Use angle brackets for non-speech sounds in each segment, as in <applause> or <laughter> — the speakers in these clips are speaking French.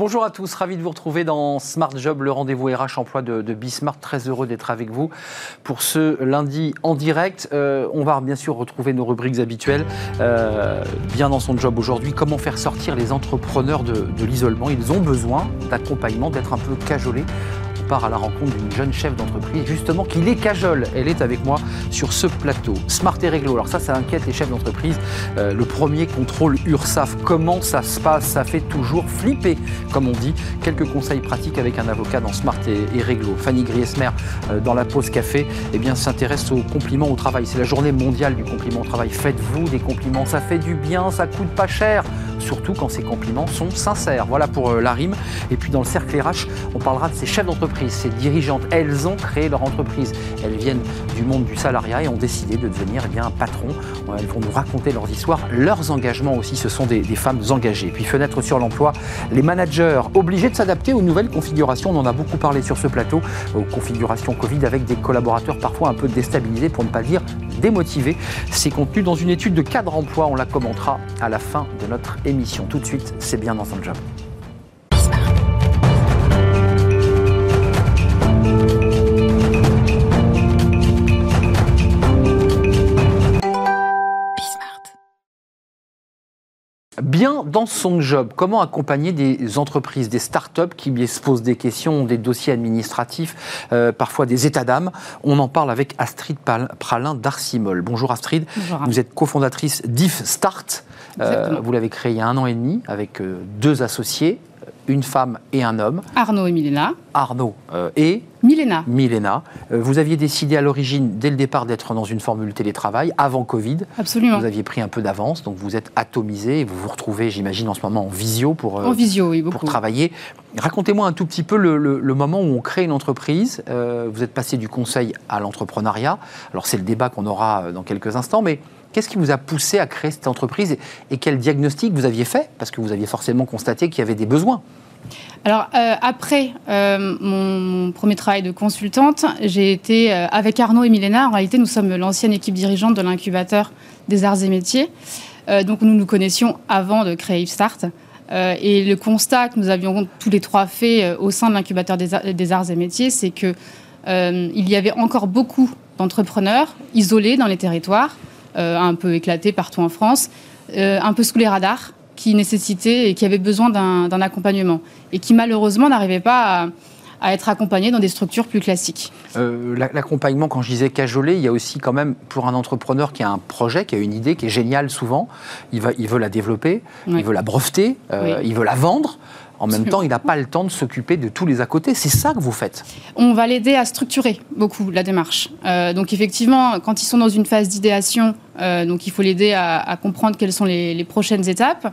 Bonjour à tous, ravi de vous retrouver dans Smart Job, le rendez-vous RH emploi de, de Bismart. Très heureux d'être avec vous pour ce lundi en direct. Euh, on va bien sûr retrouver nos rubriques habituelles. Euh, bien dans son job aujourd'hui, comment faire sortir les entrepreneurs de, de l'isolement? Ils ont besoin d'accompagnement, d'être un peu cajolés part à la rencontre d'une jeune chef d'entreprise, justement, qui les cajole. Elle est avec moi sur ce plateau. Smart et réglo. Alors ça, ça inquiète les chefs d'entreprise. Euh, le premier contrôle URSAF. Comment ça se passe? Ça fait toujours flipper, comme on dit. Quelques conseils pratiques avec un avocat dans Smart et, réglo. Fanny Griesmer, euh, dans la pause café, eh bien, s'intéresse aux compliments au travail. C'est la journée mondiale du compliment au travail. Faites-vous des compliments. Ça fait du bien, ça coûte pas cher surtout quand ces compliments sont sincères. Voilà pour euh, la rime. Et puis dans le cercle RH, on parlera de ces chefs d'entreprise, ces dirigeantes. Elles ont créé leur entreprise. Elles viennent du monde du salariat et ont décidé de devenir eh bien, un patron. Elles vont nous raconter leurs histoires, leurs engagements aussi. Ce sont des, femmes engagées. Puis fenêtre sur l'emploi, les managers obligés de s'adapter aux nouvelles configurations. On en a beaucoup parlé sur ce plateau, aux configurations Covid avec des collaborateurs parfois un peu déstabilisés, pour ne pas dire démotivés. C'est contenu dans une étude de cadre emploi. On la commentera à la fin de notre émission. Tout de suite, c'est bien dans son job. Bien dans son job. Comment accompagner des entreprises, des start-up qui se posent des questions, des dossiers administratifs, euh, parfois des états d'âme? On en parle avec Astrid Pralin d'Arcimol. Bonjour Astrid. Vous êtes cofondatrice d'IF Start. Euh, vous l'avez créé il y a un an et demi avec euh, deux associés, une femme et un homme. Arnaud et Milena. Arnaud euh, et Milena. Milena. vous aviez décidé à l'origine, dès le départ, d'être dans une formule télétravail avant Covid. Absolument. Vous aviez pris un peu d'avance, donc vous êtes atomisé et vous vous retrouvez, j'imagine, en ce moment en visio pour, en visio, oui, pour travailler. Racontez-moi un tout petit peu le, moment où on crée une entreprise. vous êtes passé du conseil à l'entrepreneuriat. Alors c'est le débat qu'on aura dans quelques instants, mais Qu'est-ce qui vous a poussé à créer cette entreprise et quel diagnostic vous aviez fait? Parce que vous aviez forcément constaté qu'il y avait des besoins. Alors, euh, après euh, mon, premier travail de consultante, j'ai été euh, avec Arnaud et Milena. En réalité, nous sommes l'ancienne équipe dirigeante de l'incubateur des arts et métiers. donc, nous nous connaissions avant de créer Start. et le constat que nous avions tous les trois fait au sein de l'incubateur des, arts et métiers, c'est qu'il y avait encore beaucoup d'entrepreneurs isolés dans les territoires un peu éclaté partout en France, un peu sous les radars, qui nécessitaient et qui avaient besoin d'un accompagnement et qui malheureusement n'arrivaient pas à, être accompagnés dans des structures plus classiques. Euh, l'accompagnement, quand je disais cajolé, il y a aussi quand même pour un entrepreneur qui a un projet, qui a une idée qui est géniale souvent, il, va, il veut la développer, il veut la breveter, il veut la vendre. En même temps, il n'a pas le temps de s'occuper de tous les à côté. C'est ça que vous faites On va l'aider à structurer beaucoup la démarche. Euh, donc effectivement, quand ils sont dans une phase d'idéation, euh, donc il faut l'aider à, comprendre quelles sont les, prochaines étapes.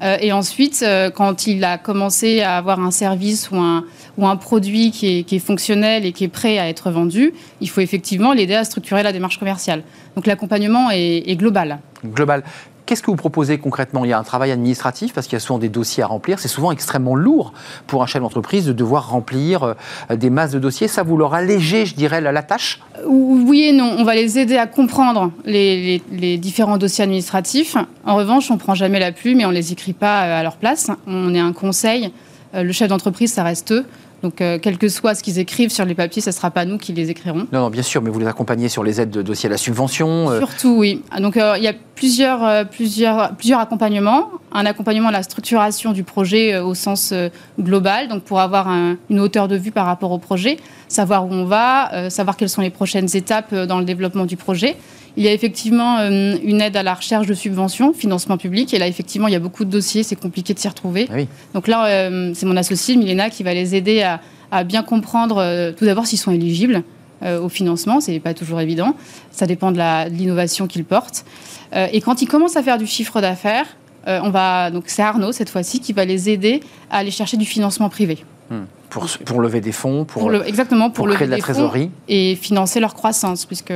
Euh, et ensuite, quand il a commencé à avoir un service ou un, ou un produit qui est, fonctionnel et qui est prêt à être vendu, il faut effectivement l'aider à structurer la démarche commerciale. Donc l'accompagnement est, est global. Global. Qu'est-ce que vous proposez concrètement? Il y a un travail administratif parce qu'il y a souvent des dossiers à remplir. C'est souvent extrêmement lourd pour un chef d'entreprise de devoir remplir euh, des masses de dossiers. Ça, vous leur allégez, je dirais, la, tâche? Oui et non. On va les aider à comprendre les, différents dossiers administratifs. En revanche, on prend jamais la plume et on ne les écrit pas euh, à leur place. On est un conseil. Euh, le chef d'entreprise, ça reste eux. Donc, euh, quel que soit ce qu'ils écrivent sur les papiers, ce ne sera pas nous qui les écrirons. Non, non, bien sûr, mais vous les accompagnez sur les aides de dossier à la subvention. Euh. Surtout, oui. Donc, euh, il y a plusieurs, plusieurs, plusieurs accompagnements. Un accompagnement à la structuration du projet au sens global, donc pour avoir une hauteur de vue par rapport au projet, savoir où on va, savoir quelles sont les prochaines étapes dans le développement du projet. Il y a effectivement euh, une aide à la recherche de subventions, financement public. Et là, effectivement, il y a beaucoup de dossiers, c'est compliqué de s'y retrouver. Ah Donc là, euh, c'est mon associé, Milena, qui va les aider à, bien comprendre, euh, tout d'abord, s'ils sont éligibles au financement. Ce n'est pas toujours évident. Ça dépend de l'innovation qu'ils portent. et quand ils commencent à faire du chiffre d'affaires, on va donc c'est Arnaud cette fois-ci qui va les aider à aller chercher du financement privé. Hmm pour, pour, lever des fonds, pour, le, exactement, pour, créer de la trésorerie. Et financer leur croissance, puisque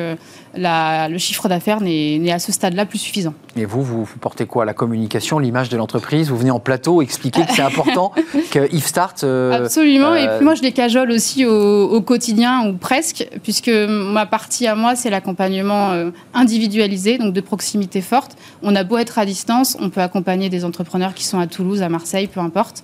la, le chiffre d'affaires n'est à ce stade-là plus suffisant. Et vous, vous, portez quoi La communication, l'image de l'entreprise? Vous venez en plateau expliquer que c'est important <laughs> que Yves Start. Euh, Absolument, et euh, puis moi je les cajole aussi au, quotidien, ou presque, puisque ma partie à moi, c'est l'accompagnement euh, individualisé, donc de proximité forte. On a beau être à distance, on peut accompagner des entrepreneurs qui sont à Toulouse, à Marseille, peu importe.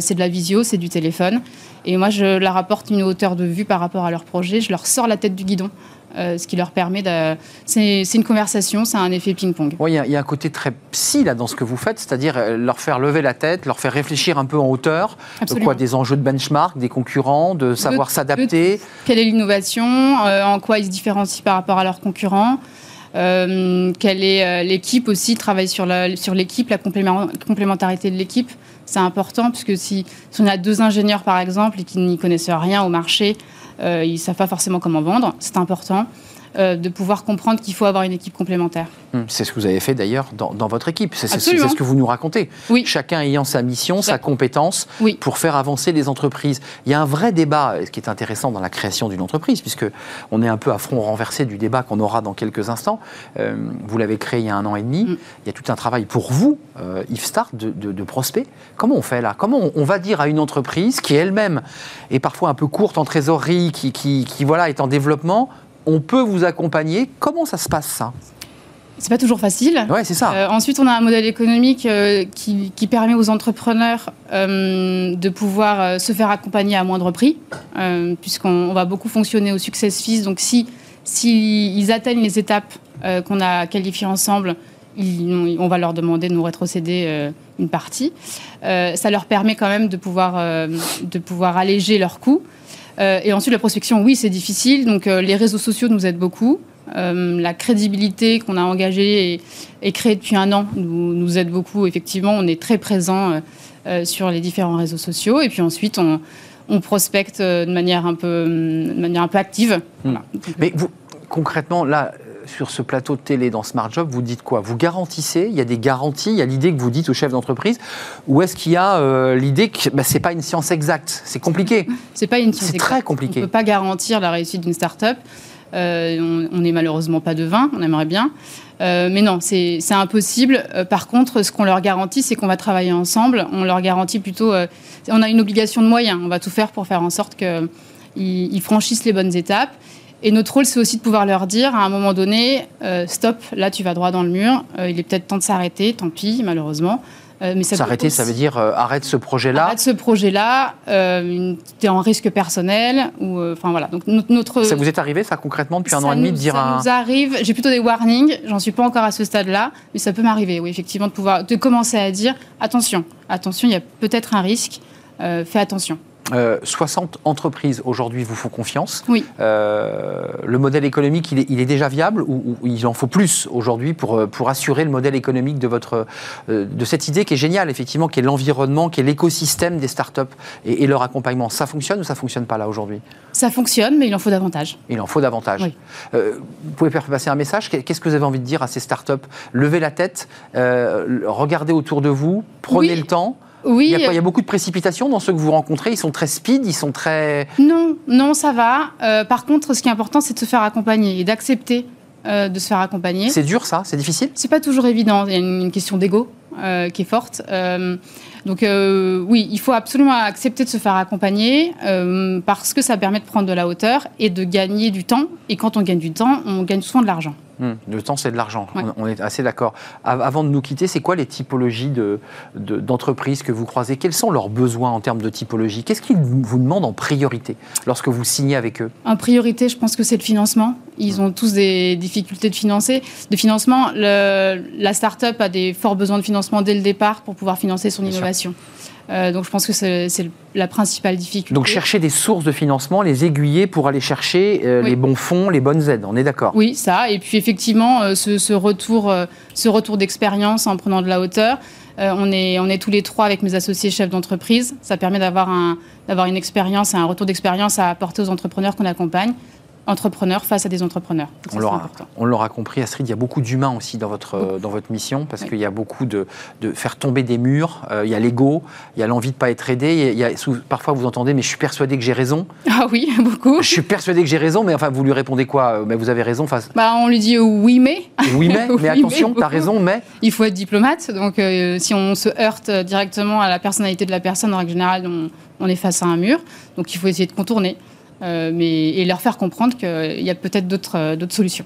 C'est de la visio, c'est du téléphone. Et moi, je leur apporte une hauteur de vue par rapport à leur projet. Je leur sors la tête du guidon. Euh, ce qui leur permet de. C'est une conversation, c'est un effet ping-pong. Oui, il y, a un côté très psy là dans ce que vous faites, c'est-à-dire euh, leur faire lever la tête, leur faire réfléchir un peu en hauteur, quoi des enjeux de benchmark, des concurrents, de savoir s'adapter. Quelle est l'innovation, euh, en quoi ils se différencient par rapport à leurs concurrents. quelle est l'équipe aussi, travailler sur l'équipe, la, complémentarité de l'équipe, c'est important, puisque si, si, on a deux ingénieurs par exemple et qui n'y connaissent rien au marché, euh, ils ne savent pas forcément comment vendre. C'est important. Euh, de pouvoir comprendre qu'il faut avoir une équipe complémentaire. Hum, c'est ce que vous avez fait d'ailleurs dans, votre équipe. C'est ce que vous nous racontez. Oui. Chacun ayant sa mission, sa compétence pour faire avancer les entreprises. Il y a un vrai débat, ce qui est intéressant dans la création d'une entreprise, puisque on est un peu à front renversé du débat qu'on aura dans quelques instants. Euh, vous l'avez créé il y a un an et demi. Hum. Il y a tout un travail pour vous, euh, Yves Start, de, de, prospect. Comment on fait là? Comment on, va dire à une entreprise qui elle-même est parfois un peu courte en trésorerie, qui, qui, qui voilà, est en développement, on peut vous accompagner. Comment ça se passe ça? C'est pas toujours facile. Ouais, c'est ça. Euh, ensuite, on a un modèle économique euh, qui, permet aux entrepreneurs euh, de pouvoir se faire accompagner à moindre prix, puisqu'on va beaucoup fonctionner au success fees. Donc, si, si ils atteignent les étapes qu'on a qualifiées ensemble, on va leur demander de nous rétrocéder une partie. ça leur permet quand même de pouvoir, de pouvoir alléger leurs coûts. Euh, et ensuite, la prospection, oui, c'est difficile. Donc, euh, les réseaux sociaux nous aident beaucoup. Euh, la crédibilité qu'on a engagée et, créée depuis un an nous, nous, aide beaucoup. Effectivement, on est très présent sur les différents réseaux sociaux. Et puis ensuite, on, prospecte de manière un peu, de manière un peu active. Hmm. Mais vous, concrètement, là, sur ce plateau de télé dans Smart Job, vous dites quoi? Vous garantissez? Il y a des garanties? Il y a l'idée que vous dites au chef d'entreprise? Ou est-ce qu'il y a euh, l'idée que bah, ce n'est pas une science exacte? C'est compliqué C'est pas une science C'est très compliqué. On ne peut pas garantir la réussite d'une start-up. Euh, on n'est malheureusement pas de vin, on aimerait bien. Euh, mais non, c'est impossible. par contre, ce qu'on leur garantit, c'est qu'on va travailler ensemble. On leur garantit plutôt. on a une obligation de moyens. On va tout faire pour faire en sorte qu'ils franchissent les bonnes étapes. Et notre rôle, c'est aussi de pouvoir leur dire à un moment donné, euh, stop, là tu vas droit dans le mur, euh, il est peut-être temps de s'arrêter, tant pis, malheureusement. Euh, mais S'arrêter, ça veut dire arrête ce projet-là Arrête ce projet-là, tu es en risque personnel, ou enfin voilà. Donc notre, Ça vous est arrivé ça concrètement depuis un an et demi de dire Ça nous arrive, j'ai plutôt des warnings, j'en suis pas encore à ce stade-là, mais ça peut m'arriver, oui, effectivement, de pouvoir de commencer à dire attention, attention, il y a peut-être un risque, fais attention. 60 euh, entreprises aujourd'hui vous font confiance. Oui. Euh, le modèle économique, il est, déjà viable ou, il en faut plus aujourd'hui pour, euh, pour assurer le modèle économique de, votre, de cette idée qui est géniale, effectivement, qui est l'environnement, qui est l'écosystème des startups et, et leur accompagnement Ça fonctionne ou ça ne fonctionne pas là aujourd'hui? Ça fonctionne, mais il en faut davantage. Il en faut davantage. vous pouvez faire passer un message? Qu'est-ce que vous avez envie de dire à ces startups? Levez la tête, regardez autour de vous, prenez le temps. Oui. Il y, a beaucoup de précipitations dans ceux que vous rencontrez? Ils sont très speed, ils sont très... Non, non, ça va. Euh, par contre, ce qui est important, c'est de se faire accompagner et d'accepter euh, de se faire accompagner. C'est dur, ça? C'est difficile? C'est pas toujours évident. Il y a une, question d'ego euh, qui est forte. Donc oui, il faut absolument accepter de se faire accompagner parce que ça permet de prendre de la hauteur et de gagner du temps. Et quand on gagne du temps, on gagne souvent de l'argent. Hmm. le temps, c'est de l'argent. On, est assez d'accord. Avant de nous quitter, c'est quoi les typologies d'entreprises de, que vous croisez? Quels sont leurs besoins en termes de typologie? Qu'est-ce qu'ils vous demandent en priorité lorsque vous signez avec eux? En priorité, je pense que c'est le financement. Ils ont tous des difficultés de, financer, de financement. la start-up a des forts besoins de financement dès le départ pour pouvoir financer son innovation. Euh, donc je pense que c'est la principale difficulté. Donc chercher des sources de financement, les aiguiller pour aller chercher euh, les bons fonds, les bonnes aides, on est d'accord Oui, ça. Et puis effectivement, euh, ce, retour, ce retour d'expérience en prenant de la hauteur. on, est, on est tous les trois avec mes associés chefs d'entreprise. Ça permet d'avoir un, une expérience et un retour d'expérience à apporter aux entrepreneurs qu'on accompagne entrepreneurs face à des entrepreneurs. on l'aura compris, Astrid, il y a beaucoup d'humains aussi dans votre, dans votre mission, parce qu'il y a beaucoup de, de, faire tomber des murs, euh, il y a l'ego, il y a l'envie de ne pas être aidé, il y a, parfois vous entendez, mais je suis persuadé que j'ai raison. Ah oui, <laughs> beaucoup. Je suis persuadé que j'ai raison, mais enfin, vous lui répondez quoi euh, Mais vous avez raison face... bah, On lui dit oui, mais. Oui, mais, <laughs> mais attention, tu as raison, mais. Il faut être diplomate, donc euh, si on se heurte directement à la personnalité de la personne, en règle générale, on, on est face à un mur, donc il faut essayer de contourner. Euh, mais, et leur faire comprendre qu'il y a peut-être d'autres euh, solutions.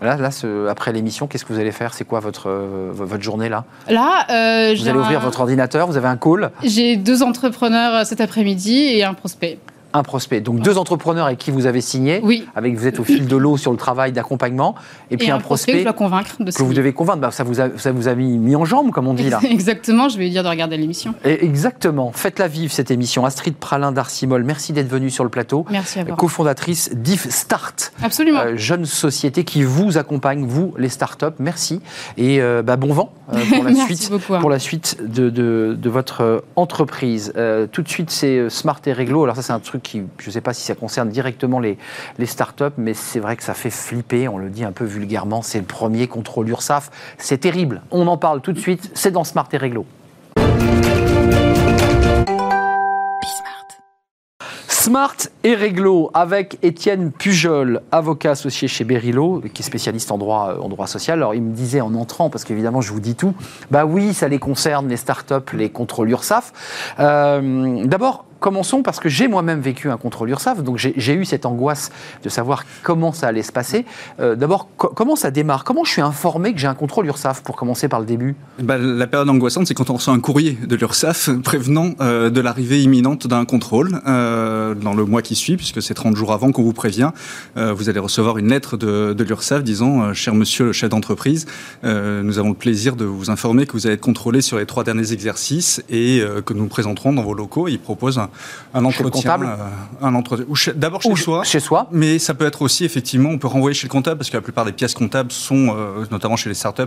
Là, là après l'émission, qu'est-ce que vous allez faire? C'est quoi votre, votre journée là? Là, vous allez ouvrir votre ordinateur, vous avez un call? J'ai deux entrepreneurs cet après-midi et un prospect un prospect. Donc deux entrepreneurs avec qui vous avez signé, oui. avec vous êtes au fil de l'eau sur le travail d'accompagnement, et puis un, prospect, que, convaincre de que vous devez convaincre. Bah, ça, vous a, ça vous a mis, mis, en jambe, comme on dit là. <laughs> Exactement, je vais lui dire de regarder l'émission. Exactement. Faites-la vivre cette émission. Astrid Pralin d'Arcimol, merci d'être venue sur le plateau. Merci à vous. Cofondatrice d'IF Start. Absolument. Euh, jeune société qui vous accompagne, vous les startups. Merci et euh, bah, bon vent euh, pour <laughs> la suite, hein. pour la suite de, de, de votre entreprise. tout de suite, c'est Smart et Réglo. Alors ça, c'est un truc qui, je ne sais pas si ça concerne directement les, startups, mais c'est vrai que ça fait flipper, on le dit un peu vulgairement, c'est le premier contrôle URSAF. C'est terrible. On en parle tout de suite, c'est dans Smart et Réglo. Smart et Réglo avec Étienne Pujol, avocat associé chez Berilo, qui est spécialiste en droit, en droit social. Alors il me disait en entrant, parce qu'évidemment je vous dis tout, bah oui, ça les concerne, les startups, les contrôles URSAF. Euh, d'abord, commençons parce que j'ai moi-même vécu un contrôle URSAF, donc j'ai eu cette angoisse de savoir comment ça allait se passer. Euh, d'abord, comment ça démarre? Comment je suis informé que j'ai un contrôle URSAF pour commencer par le début? Bah, La période angoissante, c'est quand on reçoit un courrier de l'URSAF prévenant euh, de l'arrivée imminente d'un contrôle euh, dans le mois qui suit, puisque c'est 30 jours avant qu'on vous prévient. vous allez recevoir une lettre de, l'URSAF disant Cher monsieur le chef d'entreprise, nous avons le plaisir de vous informer que vous allez être contrôlé sur les trois derniers exercices et que nous présenterons dans vos locaux. Il propose un, un, entretien, euh, un entretien, d'abord chez soi, chez soi, mais ça peut être aussi effectivement, on peut renvoyer chez le comptable parce que la plupart des pièces comptables sont, euh, notamment chez les startups,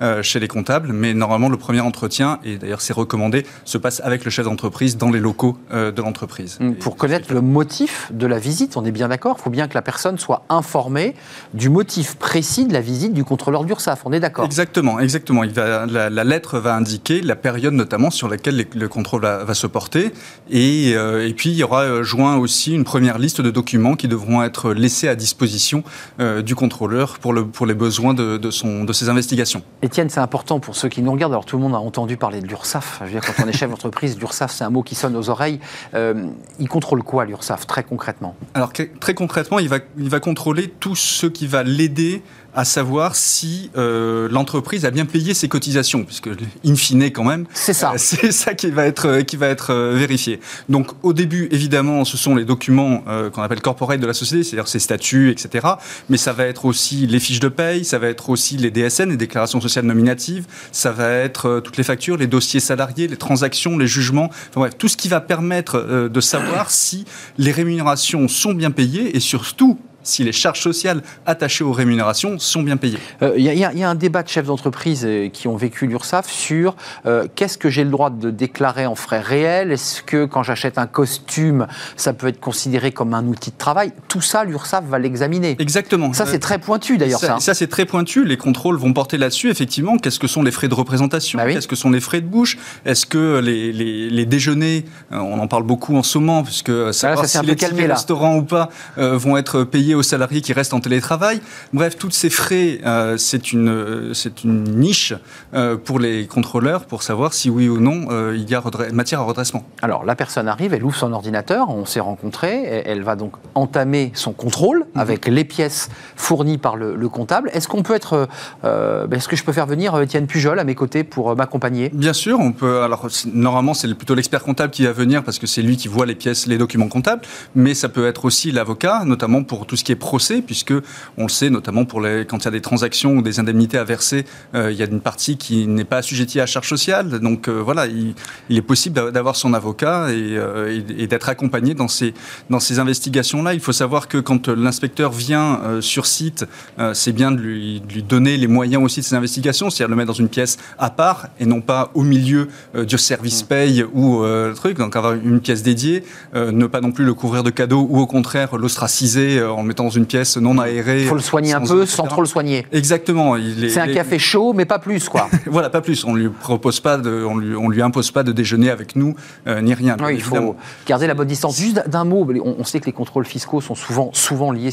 euh, chez les comptables, mais normalement le premier entretien et d'ailleurs c'est recommandé se passe avec le chef d'entreprise dans les locaux de l'entreprise. Pour connaître le motif de la visite, on est bien d'accord, il faut bien que la personne soit informée du motif précis de la visite du contrôleur d'URSSAF, on est d'accord. Exactement, exactement. Il va, la, lettre va indiquer la période notamment sur laquelle le contrôle va, va se porter. Et euh, et, puis, il y aura euh, joint aussi une première liste de documents qui devront être laissés à disposition euh, du contrôleur pour, le, pour les besoins de, de, son, de ses investigations. Étienne, c'est important pour ceux qui nous regardent. Alors, tout le monde a entendu parler de l'URSSAF. Je veux dire, quand on est chef <laughs> d'entreprise, l'URSSAF, c'est un mot qui sonne aux oreilles. il contrôle quoi, l'URSSAF, très concrètement? Alors, très concrètement, il va, il va contrôler tout ce qui va l'aider à savoir si euh, l'entreprise a bien payé ses cotisations, puisque in fine quand même, c'est ça, euh, <laughs> c'est ça qui va être qui va être euh, vérifié. Donc au début, évidemment, ce sont les documents qu'on appelle corporate de la société, c'est-à-dire ses statuts, etc. Mais ça va être aussi les fiches de paye, ça va être aussi les DSN, les déclarations sociales nominatives, ça va être toutes les factures, les dossiers salariés, les transactions, les jugements, enfin bref, tout ce qui va permettre de savoir si les rémunérations sont bien payées et surtout si les charges sociales attachées aux rémunérations sont bien payées. Il euh, y, a un débat de chefs d'entreprise euh, qui ont vécu l'URSSAF sur euh, qu'est-ce que j'ai le droit de déclarer en frais réels? Est-ce que quand j'achète un costume, ça peut être considéré comme un outil de travail? Tout ça, l'URSSAF va l'examiner. Exactement. Ça, c'est très pointu d'ailleurs. Ça, ça, c'est très pointu. Les contrôles vont porter là-dessus, effectivement. Qu'est-ce que sont les frais de représentation? Bah Qu'est-ce que sont les frais de bouche? Est-ce que les, les, déjeuners, on en parle beaucoup en ce moment, puisque ça si les restaurants ou pas vont être payés aux salariés qui restent en télétravail. Bref, tous ces frais, euh, c'est une, c'est une niche euh, pour les contrôleurs pour savoir si oui ou non euh, il y a matière à redressement. Alors, la personne arrive, elle ouvre son ordinateur, on s'est rencontrés, elle va donc entamer son contrôle mhm. avec les pièces fournies par le, comptable. Est-ce qu'on peut être, ben, est-ce que je peux faire venir Étienne Pujol à mes côtés pour m'accompagner? Bien sûr, on peut. Alors, normalement, c'est plutôt l'expert comptable qui va venir parce que c'est lui qui voit les pièces, les documents comptables, mais ça peut être aussi l'avocat, notamment pour tout ce qui est procès, puisque on le sait, notamment pour les, quand il y a des transactions ou des indemnités à verser, euh, il y a une partie qui n'est pas assujettie à charge sociale. Donc euh, voilà, il, est possible d'avoir son avocat euh, et, d'être accompagné dans ces, dans ces investigations-là. Il faut savoir que quand l'inspecteur vient sur site, c'est bien de lui, donner les moyens aussi de ces investigations, c'est-à-dire le mettre dans une pièce à part et non pas au milieu du service mmh. paye ou truc. Donc avoir une pièce dédiée, ne pas non plus le couvrir de cadeaux ou au contraire l'ostraciser en dans une pièce non aérée. Il faut le soigner un peu sans trop le soigner. Exactement. C'est un café chaud, mais pas plus, quoi. <laughs> voilà, pas plus. On lui propose pas de, on lui, on lui impose pas de déjeuner avec nous, euh, ni rien. il faut garder la bonne distance. Juste d'un mot, on, sait que les contrôles fiscaux sont souvent, souvent liés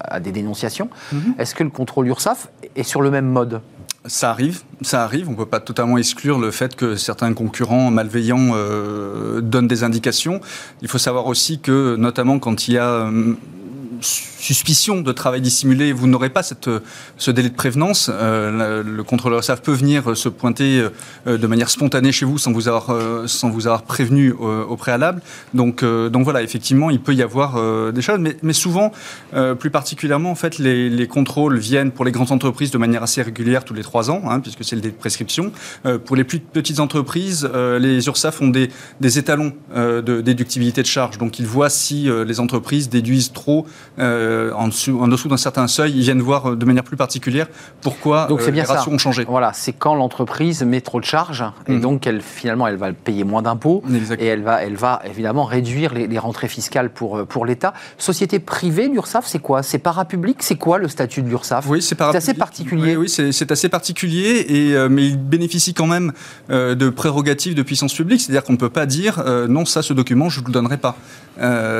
à des dénonciations. Mhm. Est-ce que le contrôle URSAF est sur le même mode? Ça arrive, ça arrive. On ne peut pas totalement exclure le fait que certains concurrents malveillants euh, donnent des indications. Il faut savoir aussi que, notamment quand il y a suspicion de travail dissimulé, vous n'aurez pas cette, ce délai de prévenance. Euh, le, contrôleur SAF peut venir se pointer de manière spontanée chez vous sans vous avoir, sans vous avoir prévenu au, préalable. Donc, donc voilà, effectivement, il peut y avoir des choses, mais, mais souvent, plus particulièrement, en fait, les, les, contrôles viennent pour les grandes entreprises de manière assez régulière tous les trois ans, hein, puisque c'est le délai de prescription. pour les plus petites entreprises, les URSAF ont des, des étalons de déductibilité de charges. Donc ils voient si les entreprises déduisent trop euh, en dessous, en dessous d'un certain seuil, ils viennent voir euh, de manière plus particulière pourquoi donc, euh, les ratios ont changé. Voilà, c'est quand l'entreprise met trop de charges et mhm. donc elle, finalement elle va payer moins d'impôts et elle va, elle va évidemment réduire les, rentrées fiscales pour, pour l'État. Société privée, l'URSSAF, c'est quoi? C'est parapublic? C'est quoi le statut de l'URSSAF? Oui, c'est assez particulier. Oui, c'est assez particulier, et, mais il bénéficie quand même de prérogatives de puissance publique, c'est-à-dire qu'on ne peut pas dire non, ça, ce document, je ne vous le donnerai pas.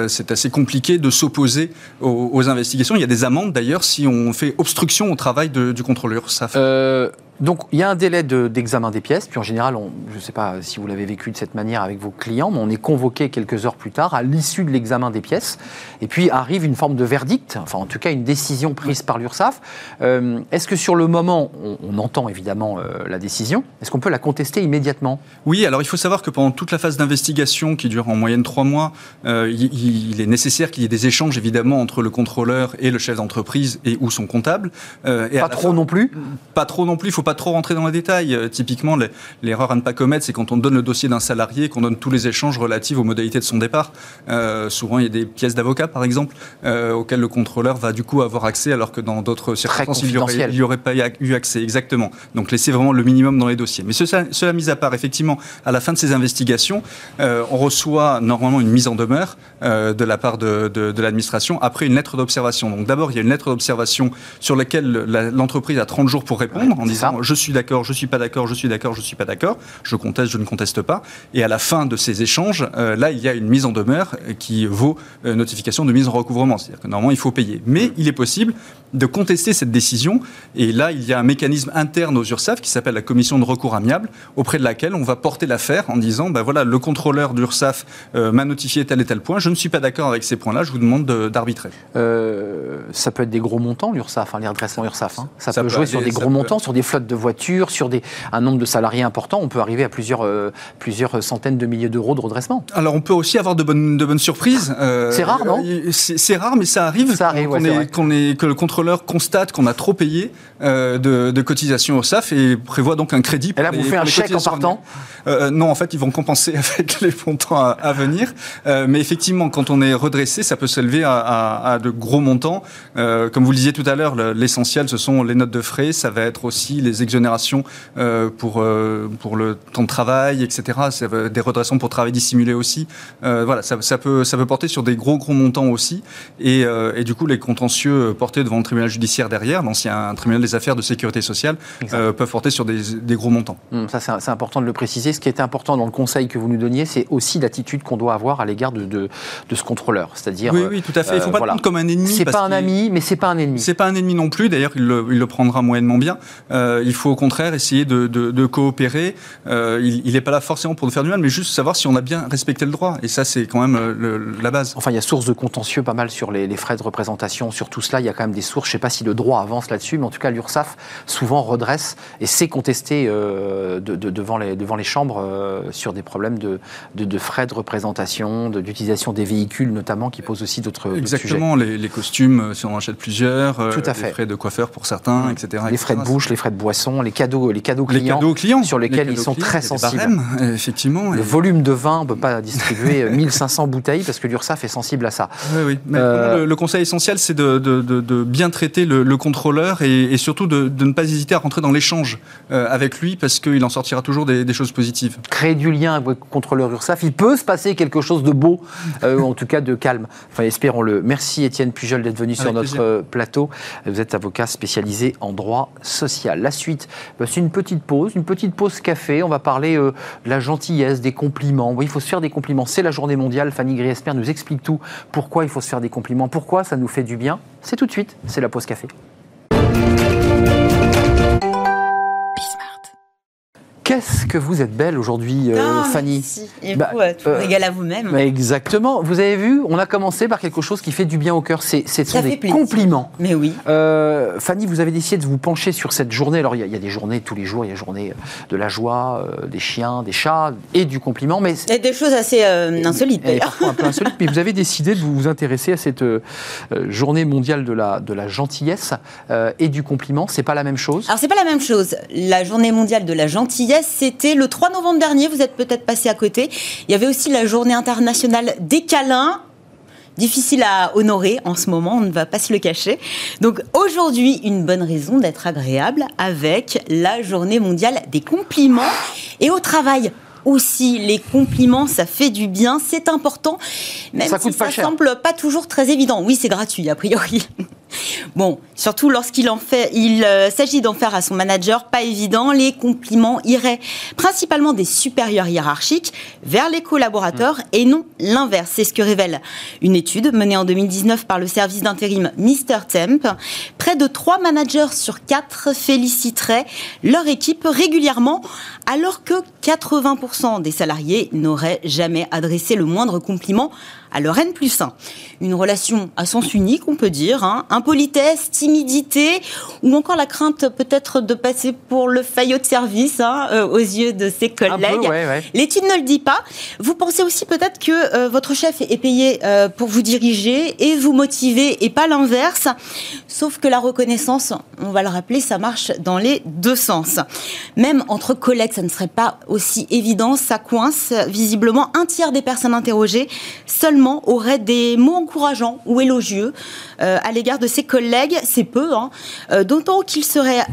C'est assez compliqué de s'opposer aux, investigations. Il y a des amendes d'ailleurs si on fait obstruction au travail du contrôleur. Ça euh, donc il y a un délai d'examen des pièces, puis en général, je ne sais pas si vous l'avez vécu de cette manière avec vos clients, mais on est convoqué quelques heures plus tard à l'issue de l'examen des pièces, et puis arrive une forme de verdict, enfin en tout cas une décision prise par l'URSSAF. Euh, est-ce que sur le moment, on, entend évidemment euh, la décision, est-ce qu'on peut la contester immédiatement? Oui, alors il faut savoir que pendant toute la phase d'investigation, qui dure en moyenne trois mois, euh, il, est nécessaire qu'il y ait des échanges évidemment entre le contrôleur et le chef d'entreprise et ou son comptable. et pas trop non plus? Pas trop non plus, il faut pas trop rentrer dans les détails. Euh, typiquement, l'erreur à ne pas commettre, c'est quand on donne le dossier d'un salarié, qu'on donne tous les échanges relatifs aux modalités de son départ. Euh, souvent, il y a des pièces d'avocat, par exemple, euh, auxquelles le contrôleur va du coup avoir accès, alors que dans d'autres circonstances, il n'y aurait, pas eu accès. Exactement. Donc, laisser vraiment le minimum dans les dossiers. Mais cela, cela mis à part, effectivement, à la fin de ces investigations, on reçoit normalement une mise en demeure de la part de, de l'administration après une lettre d'observation. Donc, d'abord, il y a une lettre d'observation sur laquelle l'entreprise a 30 jours pour répondre en disant je suis d'accord, je suis pas d'accord, je suis d'accord, je suis pas d'accord, je conteste, je ne conteste pas. Et à la fin de ces échanges, euh, là, il y a une mise en demeure qui vaut euh, notification de mise en recouvrement. C'est-à-dire que normalement, il faut payer. Mais il est possible de contester cette décision. Et là, il y a un mécanisme interne aux URSAF qui s'appelle la commission de recours amiable, auprès de laquelle on va porter l'affaire en disant, ben voilà, le contrôleur d'URSAF euh, m'a notifié tel et tel point, je ne suis pas d'accord avec ces points-là, je vous demande d'arbitrer. ça peut être des gros montants, l'URSAF, hein, les redressements URSAF. Hein. Ça, peut, jouer sur des gros montants, sur des flottes de voitures, sur des, un nombre de salariés important, on peut arriver à plusieurs, euh, plusieurs centaines de milliers d'euros de redressement. Alors on peut aussi avoir de bonnes, de bonnes surprises. Euh, c'est rare, non? C'est rare, mais ça arrive. Ça arrive, qu'on est, que le contrôleur constate qu'on a trop payé euh, de, de, cotisations au SAF et prévoit donc un crédit. Pour et là, vous faites un chèque en partant Non, en fait, ils vont compenser <laughs> avec les montants à, venir. mais effectivement, quand on est redressé, ça peut s'élever à, à, de gros montants. comme vous le disiez tout à l'heure, l'essentiel, ce sont les notes de frais, ça va être aussi les exonérations euh, pour, euh, pour le temps de travail, etc. Des redressements pour travail dissimulé aussi. Euh, voilà, ça, ça, peut, ça peut porter sur des gros, gros montants aussi. Et, et, du coup, les contentieux portés devant le tribunal judiciaire derrière, l'ancien tribunal des affaires de sécurité sociale, peuvent porter sur des, des gros montants. Hum, ça, c'est important de le préciser. Ce qui était important dans le conseil que vous nous donniez, c'est aussi l'attitude qu'on doit avoir à l'égard de, de, de, ce contrôleur. C'est-à-dire. Oui, oui, tout à fait. Il ne faut pas le prendre comme un ennemi. C'est pas un ami, mais c'est pas un ennemi. C'est pas un ennemi non plus. D'ailleurs, il, il le, prendra moyennement bien. Il faut au contraire essayer de, coopérer. Euh, il n'est pas là forcément pour nous faire du mal, mais juste savoir si on a bien respecté le droit. Et ça, c'est quand même euh, la base. Enfin, il y a source de contentieux pas mal sur les, frais de représentation, sur tout cela. Il y a quand même des sources. Je ne sais pas si le droit avance là-dessus, mais en tout cas, l'URSSAF souvent redresse et sait contester euh, devant, les, devant les chambres sur des problèmes de, frais de représentation, d'utilisation des véhicules notamment, qui posent aussi d'autres Exactement, les, les, costumes, si on en achète plusieurs, tout à les frais de coiffeur pour certains, etc. Les frais de bouche, les frais de les cadeaux, les cadeaux clients, cadeaux clients sur lesquels ils sont très sensibles. effectivement. Le volume de vin, on ne peut pas distribuer 1500 bouteilles parce que l'URSSAF est sensible à ça. Oui, oui. Mais euh, le, conseil essentiel, c'est de, bien traiter le, contrôleur et, surtout de, ne pas hésiter à rentrer dans l'échange euh, avec lui parce qu'il en sortira toujours des, choses positives. Créer du lien avec le contrôleur URSSAF, il peut se passer quelque chose de beau, euh, en tout cas de calme. Enfin, espérons-le. Merci Étienne Pujol d'être venu sur notre plateau. Vous êtes avocat spécialisé en droit social. La suite, bah, c'est une petite pause, une petite pause café. On va parler euh, de la gentillesse, des compliments. Il faut se faire des compliments. C'est la journée mondiale. Fanny Griesmer nous explique tout. Pourquoi il faut se faire des compliments? Pourquoi ça nous fait du bien? C'est tout de suite. C'est la pause café. Qu'est-ce que vous êtes belle aujourd'hui, euh, Fanny merci. Et Bah, vous, tout euh, à vous-même. Exactement. Vous avez vu, on a commencé par quelque chose qui fait du bien au cœur. C'est ce sont des plaisir. compliments. Mais oui. Euh, Fanny, vous avez décidé de vous pencher sur cette journée. Alors, il y, a- il y a des journées tous les jours. Il y a journée de la joie, euh, des chiens, des chats et du compliment. Mais a des choses assez euh, insolites et d'ailleurs. parfois un peu <laughs> insolite, mais vous avez décidé de vous intéresser à cette journée mondiale de la, de la gentillesse et du compliment. C'est pas la même chose? Alors c'est pas la même chose. La journée mondiale de la gentillesse, c'était le 3 novembre dernier, vous êtes peut-être passé à côté. Il y avait aussi la journée internationale des câlins. Difficile à honorer en ce moment, on ne va pas se le cacher. Donc aujourd'hui, une bonne raison d'être agréable avec la journée mondiale des compliments. Et au travail aussi, les compliments, ça fait du bien, c'est important, même Ça si coûte pas ça cher. semble pas toujours très évident. Oui, c'est gratuit a priori. Bon, surtout lorsqu'il euh, s'agit d'en faire à son manager, pas évident. Les compliments iraient principalement des supérieurs hiérarchiques vers les collaborateurs et non l'inverse. C'est ce que révèle une étude menée en 2019 par le service d'intérim Mr Temp. Près de 3 managers sur 4 féliciteraient leur équipe régulièrement, alors que 80% des salariés n'auraient jamais adressé le moindre compliment à leur N plus 1. Une relation à sens unique, on peut dire. Hein. Impolitesse, timidité, ou encore la crainte peut-être de passer pour le faillot de service hein, euh, aux yeux de ses collègues. ouais, ouais. L'étude ne le dit pas. Vous pensez aussi peut-être que euh, votre chef est payé euh, pour vous diriger et vous motiver et pas l'inverse. Sauf que la reconnaissance, on va le rappeler, ça marche dans les deux sens. Même entre collègues, ça ne serait pas aussi évident. Ça coince. Visiblement, un tiers des personnes interrogées seulement auraient des mots encourageants ou élogieux euh, à l'égard de ses collègues. C'est peu, hein. Euh, d'autant qu'il serait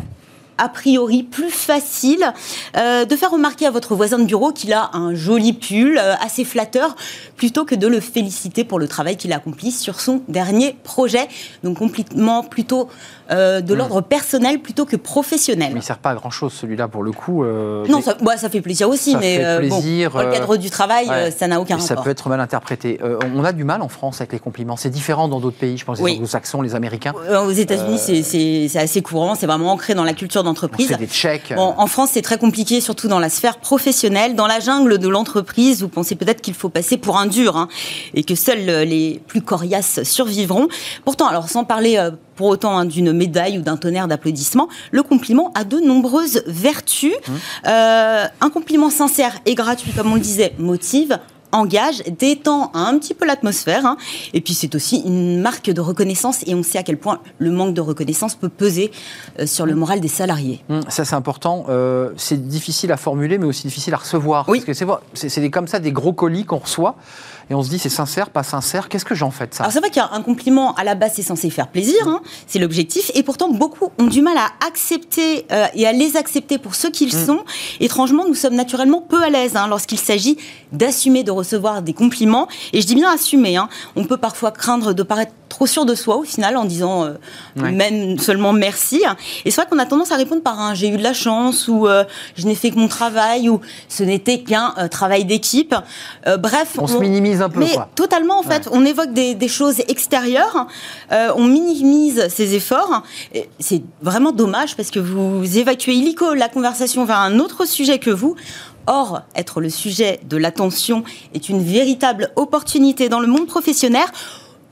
a priori plus facile euh, de faire remarquer à votre voisin de bureau qu'il a un joli pull euh, assez flatteur plutôt que de le féliciter pour le travail qu'il a accompli sur son dernier projet. Donc complètement plutôt euh, de l'ordre personnel plutôt que professionnel. Mais il sert pas à grand chose celui-là pour le coup. non, mais- ça, bah, ça fait plaisir aussi, Ça mais fait bon, dans le cadre du travail, ouais. ça n'a aucun Et ça rapport. peut être mal interprété. On a du mal en France avec les compliments. C'est différent dans d'autres pays. Je pense les Oui. anglo-saxons, les américains. Aux États-Unis, c'est assez courant, c'est vraiment ancré dans la culture On d'entreprise. fait des checks. Bon, en France, c'est très compliqué, surtout dans la sphère professionnelle. Dans la jungle de l'entreprise, vous pensez peut-être qu'il faut passer pour un dur hein, et que seuls euh, les plus coriaces survivront. Pourtant, alors sans parler euh, pour autant hein, d'une médaille ou d'un tonnerre d'applaudissements, le compliment a de nombreuses vertus. Euh, un compliment sincère et gratuit, comme on le disait, motive engage, détend un petit peu l'atmosphère. hein. Et puis c'est aussi une marque de reconnaissance et on sait à quel point le manque de reconnaissance peut peser euh, sur le moral des salariés. Hum, Ça, c'est important. Euh, c'est difficile à formuler, mais aussi difficile à recevoir. Oui. Parce que c'est c'est comme ça des gros colis qu'on reçoit. Et on se dit, c'est sincère, pas sincère. Qu'est-ce que j'en fais de ça? Alors c'est vrai qu'un un compliment à la base c'est censé faire plaisir, hein, c'est l'objectif, et pourtant beaucoup ont du mal à accepter euh, et à les accepter pour ce qu'ils sont. Étrangement, nous sommes naturellement peu à l'aise hein, lorsqu'il s'agit d'assumer de recevoir des compliments, et je dis bien assumer. Hein. On peut parfois craindre de paraître trop sûr de soi au final en disant euh, Ouais. même seulement merci. Et c'est vrai qu'on a tendance à répondre par un j'ai eu de la chance ou euh, je n'ai fait que mon travail ou ce n'était qu'un euh, travail d'équipe. Bref, On se minimise un peu, Mais quoi. totalement en fait, on évoque des, des choses extérieures, euh, on minimise ses efforts. C'est vraiment dommage parce que vous évacuez illico la conversation vers un autre sujet que vous. Or, être le sujet de l'attention est une véritable opportunité dans le monde professionnel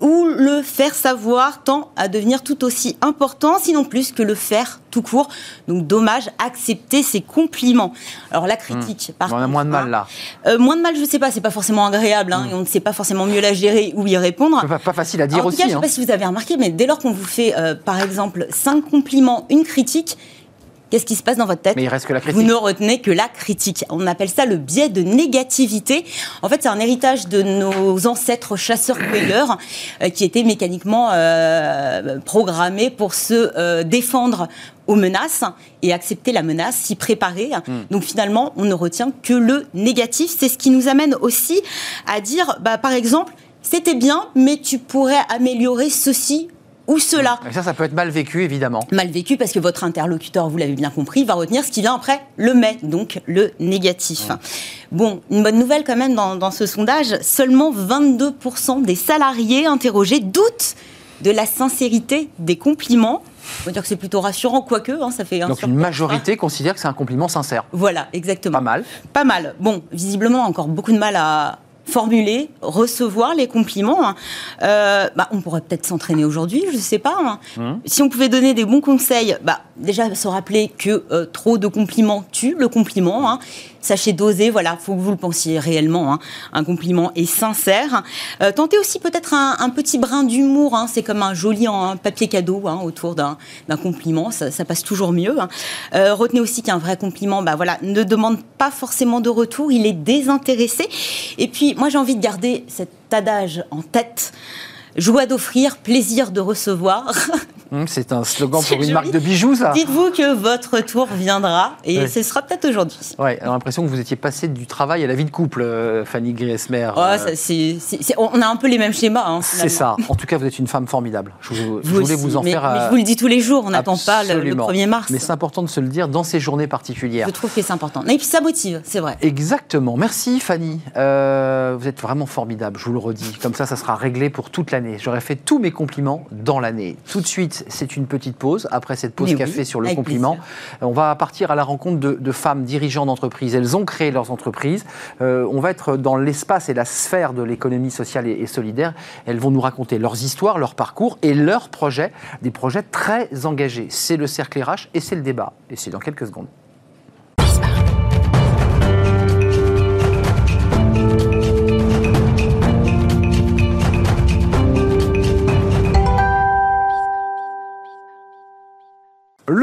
où le faire savoir tend à devenir tout aussi important, sinon plus que le faire tout court. Donc dommage, accepter ses compliments. Alors la critique, par On a contre, moins de mal hein, là. euh, moins de mal, je sais pas, c'est pas forcément agréable, hein, et on ne sait pas forcément mieux la gérer ou y répondre. Pas, pas facile à dire en tout aussi. cas, je sais hein. pas si vous avez remarqué, mais dès lors qu'on vous fait, euh, par exemple, cinq compliments, une critique, qu'est-ce qui se passe dans votre tête Mais il reste que la vous critique. ne retenez que la critique. On appelle ça le biais de négativité. En fait, c'est un héritage de nos ancêtres chasseurs-cueilleurs euh, qui étaient mécaniquement euh, programmés pour se euh, défendre aux menaces et accepter la menace, s'y préparer. Donc finalement, on ne retient que le négatif. C'est ce qui nous amène aussi à dire, bah, par exemple, c'était bien, mais tu pourrais améliorer ceci ou cela Et ça, ça peut être mal vécu, évidemment. mal vécu parce que votre interlocuteur, vous l'avez bien compris, va retenir ce qui vient après le mais, donc le négatif. Bon, une bonne nouvelle quand même dans, dans ce sondage, seulement 22% des salariés interrogés doutent de la sincérité des compliments. On va dire que c'est plutôt rassurant, quoique, hein, ça fait un Donc une majorité considère que c'est un compliment sincère. Voilà, exactement. Pas mal. Pas mal. Bon, visiblement, encore beaucoup de mal à, formuler, recevoir les compliments. Hein. Euh, bah, on pourrait peut-être s'entraîner aujourd'hui, je ne sais pas. Hein. Mmh. Si on pouvait donner des bons conseils, bah, déjà se rappeler que euh, trop de compliments tue le compliment. Hein. Sachez doser, voilà, faut que vous le pensiez réellement. Hein. Un compliment est sincère. Euh, tentez aussi peut-être un, petit brin d'humour. Hein. C'est comme un joli papier cadeau autour d'un compliment. Ça, passe toujours mieux. Euh, retenez aussi qu'un vrai compliment, bah voilà, ne demande pas forcément de retour. Il est désintéressé. Et puis, moi, j'ai envie de garder cet adage en tête. Joie d'offrir, plaisir de recevoir. <laughs> Hum, c'est un slogan pour une marque de bijoux, ça. Dites-vous que votre tour viendra et ce sera peut-être aujourd'hui. Ouais, on a l'impression que vous étiez passé du travail à la vie de couple, euh, Fanny Griesmer. Oh, on a un peu les mêmes schémas. Hein, c'est ça. En tout cas, vous êtes une femme formidable. Je, voulais vous en mais, faire. Mais je vous le dis tous les jours, on n'attend pas le, 1er mars. Mais c'est important de se le dire dans ces journées particulières. Je trouve que c'est important. Et puis ça motive, c'est vrai. Exactement. Merci, Fanny. Euh, vous êtes vraiment formidable, je vous le redis. Comme ça, ça sera réglé pour toute l'année. J'aurais fait tous mes compliments dans l'année. Tout de suite, c'est une petite pause. Après cette pause café sur le compliment, on va partir à la rencontre de, femmes dirigeants d'entreprises. Elles ont créé leurs entreprises. Euh, on va être dans l'espace et la sphère de l'économie sociale et, solidaire. Elles vont nous raconter leurs histoires, leurs parcours et leurs projets, des projets très engagés. C'est le cercle RH et c'est le débat. Et c'est dans quelques secondes.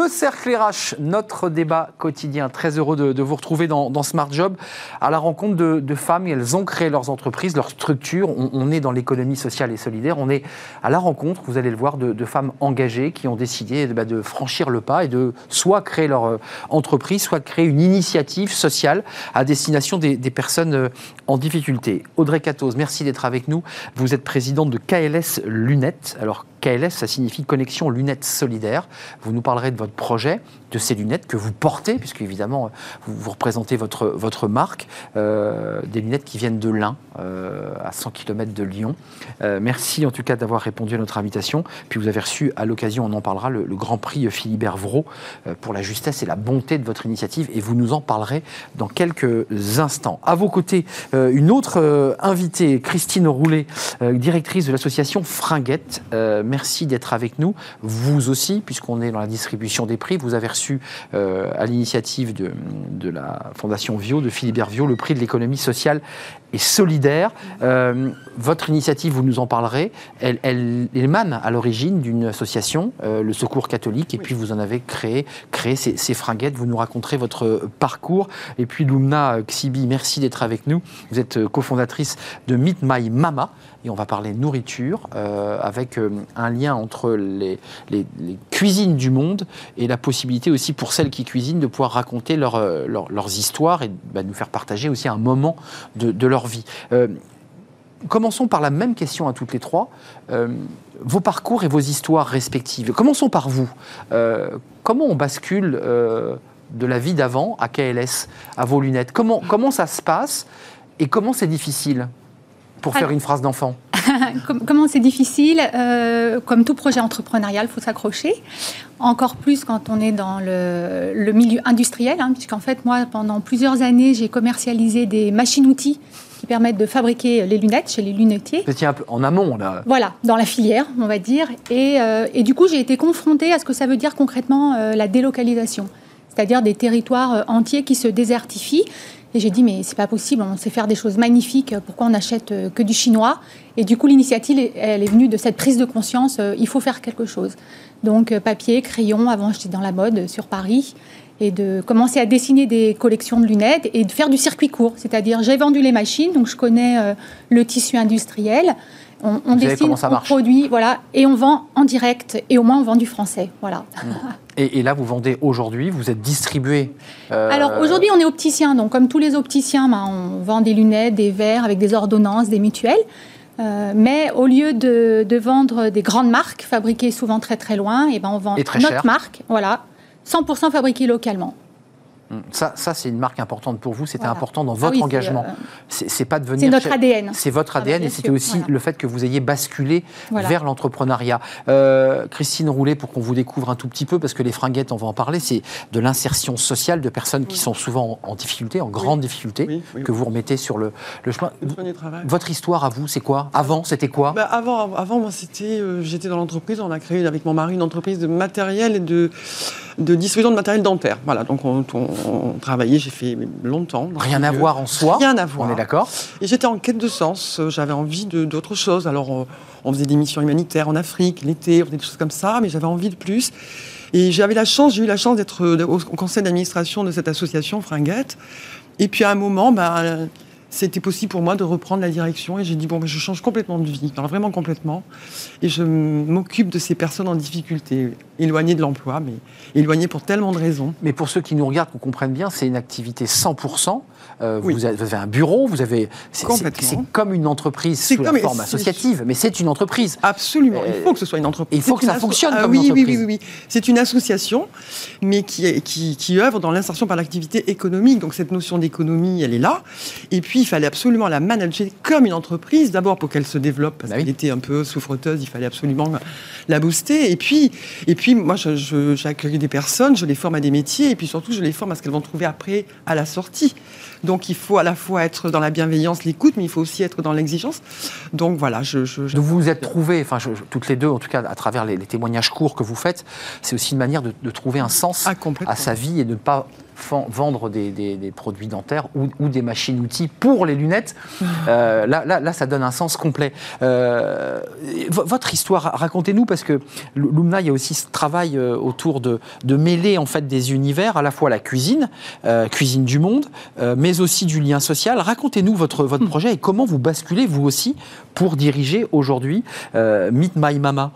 Le cercle RH, notre débat quotidien. Très heureux de, vous retrouver dans, Smart Job à la rencontre de, femmes. Elles ont créé leurs entreprises, leurs structures. On, est dans l'économie sociale et solidaire. On est à la rencontre, vous allez le voir, de, femmes engagées qui ont décidé bah, de franchir le pas et de soit créer leur euh, entreprise, soit créer une initiative sociale à destination des, personnes euh, en difficulté. Audrey Catos, merci d'être avec nous. Vous êtes présidente de KLS Lunettes. Alors KLS, ça signifie Connexion Lunettes Solidaires. Vous nous parlerez de votre projet, de ces lunettes que vous portez, puisque évidemment, vous, représentez votre, votre marque, euh, des lunettes qui viennent de l'Ain, euh, à 100 km de Lyon. Euh, merci en tout cas d'avoir répondu à notre invitation. Puis vous avez reçu, à l'occasion, on en parlera, le, Grand Prix Philibert Vraud pour la justesse et la bonté de votre initiative, et vous nous en parlerez dans quelques instants. À vos côtés, une autre invitée, Christine Roulet, directrice de l'association Fringuette merci d'être avec nous. Vous aussi, puisqu'on est dans la distribution des prix, vous avez reçu euh, à l'initiative de, de, la Fondation Vio, de Philibert Vio, le prix de l'économie sociale et solidaire. Euh, votre initiative, vous nous en parlerez, elle, elle émane à l'origine d'une association, euh, le Secours catholique, et puis vous en avez créé, créé ces, ces, fringuettes. Vous nous raconterez votre parcours. Et puis Lumna Xibi, merci d'être avec nous. Vous êtes cofondatrice de Meet My Mama, et on va parler nourriture euh, avec un lien entre les, cuisines du monde et la possibilité aussi pour celles qui cuisinent de pouvoir raconter euh, leurs histoires et bah, nous faire partager aussi un moment de, leur vie. commençons par la même question à toutes les trois. vos parcours et vos histoires respectives. Commençons par vous. comment on bascule de la vie d'avant à KLS, à vos lunettes? Comment ça se passe et comment c'est difficile? Pour faire une phrase d'enfant <laughs> Comment c'est difficile euh, Comme tout projet entrepreneurial, il faut s'accrocher. Encore plus quand on est dans le, milieu industriel, hein, puisqu'en fait, moi, pendant plusieurs années, j'ai commercialisé des machines-outils qui permettent de fabriquer les lunettes chez les lunetiers. C'était un peu en amont, là. Voilà, dans la filière, on va dire. Et, euh, et du coup, j'ai été confrontée à ce que ça veut dire concrètement euh, la délocalisation, c'est-à-dire des territoires entiers qui se désertifient. Et j'ai dit, mais c'est pas possible, on sait faire des choses magnifiques, pourquoi on n'achète euh, que du chinois? Et du coup, l'initiative, elle est venue de cette prise de conscience, euh, il faut faire quelque chose. Donc, euh, papier, crayon, avant j'étais dans la mode sur Paris, et de commencer à dessiner des collections de lunettes et de faire du circuit court. C'est-à-dire, j'ai vendu les machines, donc je connais le tissu industriel. On, on dessine, on produit, voilà, et on vend en direct, et au moins on vend du français, voilà. Mmh. Et, là, vous vendez aujourd'hui, vous êtes distribué euh, Alors aujourd'hui, on est opticien, donc comme tous les opticiens, ben, on vend des lunettes, des verres avec des ordonnances, des mutuelles. Euh, mais au lieu de, vendre des grandes marques fabriquées souvent très très loin, et eh ben on vend notre marque, voilà, 100% fabriquée localement. Ça, ça c'est une marque importante pour vous. C'était Voilà. important dans Ah votre oui, engagement. euh, C'est c'est pas de venir. C'est notre ADN. C'est votre Ah bah, ADN et c'était aussi voilà. le fait que vous ayez basculé Voilà. vers l'entrepreneuriat. Euh, Christine Roulet, pour qu'on vous découvre un tout petit peu, parce que les fringuettes, on va en parler, c'est de l'insertion sociale de personnes qui sont souvent en, difficulté, en grande difficulté, Oui, oui. que vous remettez sur le, le chemin. Votre histoire à vous, c'est quoi? Avant, c'était quoi? Bah, avant, avant, moi, c'était, euh, j'étais dans l'entreprise. On a créé avec mon mari une entreprise de matériel et de, de distribution de matériel dentaire. Voilà, donc on, on- on travaillait, j'ai fait longtemps. Rien à milieu. voir en soi. Rien à voir. On est d'accord Et j'étais en quête de sens. euh, J'avais envie d'autre chose. Alors, on, on faisait des missions humanitaires en Afrique, l'été, on faisait des choses comme ça, mais j'avais envie de plus. Et j'avais la chance, j'ai eu la chance d'être euh, au, conseil d'administration de cette association Fringuette. Et puis à un moment, bah, euh, c'était possible pour moi de reprendre la direction. Et j'ai dit, bon, bah, je change complètement de vie, alors vraiment complètement. Et je m'occupe de ces personnes en difficulté, éloignées de l'emploi, mais éloignées pour tellement de raisons. Mais pour ceux qui nous regardent, qu'on comprenne bien, c'est une activité 100%. Euh, Oui. vous, avez, vous avez un bureau, vous avez. c'est- comme une entreprise sous la forme associative, mais c'est une entreprise. Absolument, Euh, il faut que ce soit une entreprise. il faut que ça fonctionne Ah comme oui, une oui, entreprise. oui, oui, oui. C'est une association, mais qui, est- qui, qui œuvre dans l'insertion par l'activité économique. Donc cette notion d'économie, elle est là. Et puis il fallait absolument la manager comme une entreprise, d'abord pour qu'elle se développe, parce Bah oui. qu'elle était un peu souffreteuse, il fallait absolument la booster. Et puis, et puis moi, j'accueille des personnes, je les forme à des métiers, et puis surtout, je les forme à ce qu'elles vont trouver après, à la sortie. Donc il faut à la fois être dans la bienveillance, l'écoute, mais il faut aussi être dans l'exigence. Donc voilà, je... Donc vous vous êtes trouvés, enfin je- je- toutes les deux, en tout cas à travers les, les témoignages courts que vous faites, c'est aussi une manière de, de trouver un sens Ah, à sa vie et de ne pas vendre des, des- des produits dentaires ou, ou des machines-outils pour les lunettes. Euh, là, là, là, ça donne un sens complet. Euh, vo- votre histoire, racontez-nous, parce que Lumna, il y a aussi ce travail euh, autour de, de mêler en fait des univers, à la fois la cuisine, euh, cuisine du monde, mais aussi du lien social. Racontez-nous votre, votre projet et comment vous basculez, vous aussi, pour diriger aujourd'hui Meet My Mama.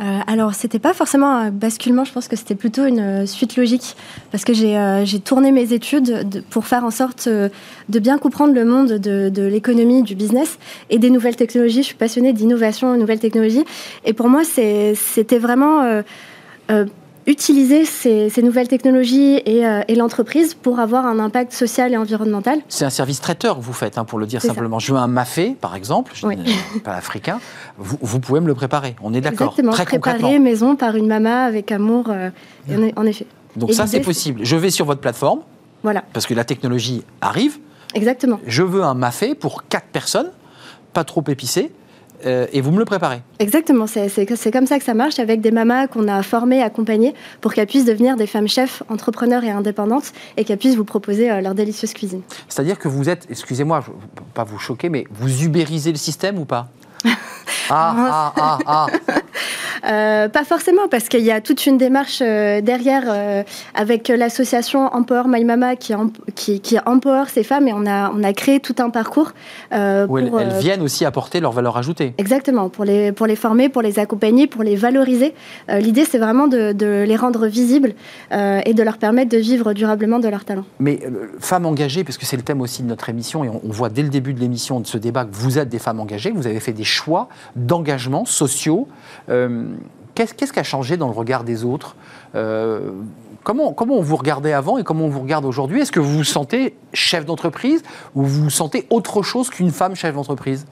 Euh, alors, c'était pas forcément un basculement, je pense que c'était plutôt une euh, suite logique. Parce que j'ai euh, tourné mes études de- pour faire en sorte euh, de bien comprendre le monde de, de l'économie, du business et des nouvelles technologies. Je suis passionnée d'innovation et nouvelles technologies. Et pour moi, c'était vraiment utiliser ces, ces nouvelles technologies et, euh, et l'entreprise pour avoir un impact social et environnemental. C'est un service traiteur que vous faites, hein, pour le dire C'est ça. simplement. Je veux un mafé, par exemple, je Oui. pas africain. Vous, vous pouvez me le préparer. On est d'accord. Exactement, Très préparé maison par une maman avec amour, euh, en- en effet. Donc Et ça, c'est possible. Je vais sur votre plateforme Voilà, parce que la technologie arrive. exactement. Je veux un mafé pour quatre personnes, pas trop épicé, euh, et vous me le préparez. Exactement, c'est comme ça que ça marche avec des mamas qu'on a formées, accompagnées pour qu'elles puissent devenir des femmes chefs, entrepreneurs et indépendantes et qu'elles puissent vous proposer euh, leur délicieuse cuisine. C'est-à-dire que vous êtes, excusez-moi, je pas vous choquer, mais vous ubérisez le système ou pas? <laughs> Ah, ah, ah, ah. <laughs> Euh, pas forcément, parce qu'il y a toute une démarche euh, derrière euh, avec l'association Empower My Mama qui, qui, qui empower ces femmes et on a, on a créé tout un parcours euh, Où elles, pour, elles viennent aussi apporter leur valeur ajoutée. Exactement, pour les, pour les former, pour les accompagner, pour les valoriser. Euh, L'idée, c'est vraiment de, de les rendre visibles euh, et de leur permettre de vivre durablement de leur talent. Mais femmes engagées, parce que c'est le thème aussi de notre émission, et on, on voit dès le début de l'émission, de ce débat, que vous êtes des femmes engagées, vous avez fait des choix d'engagement sociaux. Euh, Qu'est-ce qu'est-ce qui a changé dans le regard des autres? Euh, Comment, comment on vous regardait avant et comment on vous regarde aujourd'hui? Est-ce que vous vous sentez chef d'entreprise ou vous vous sentez autre chose qu'une femme chef d'entreprise?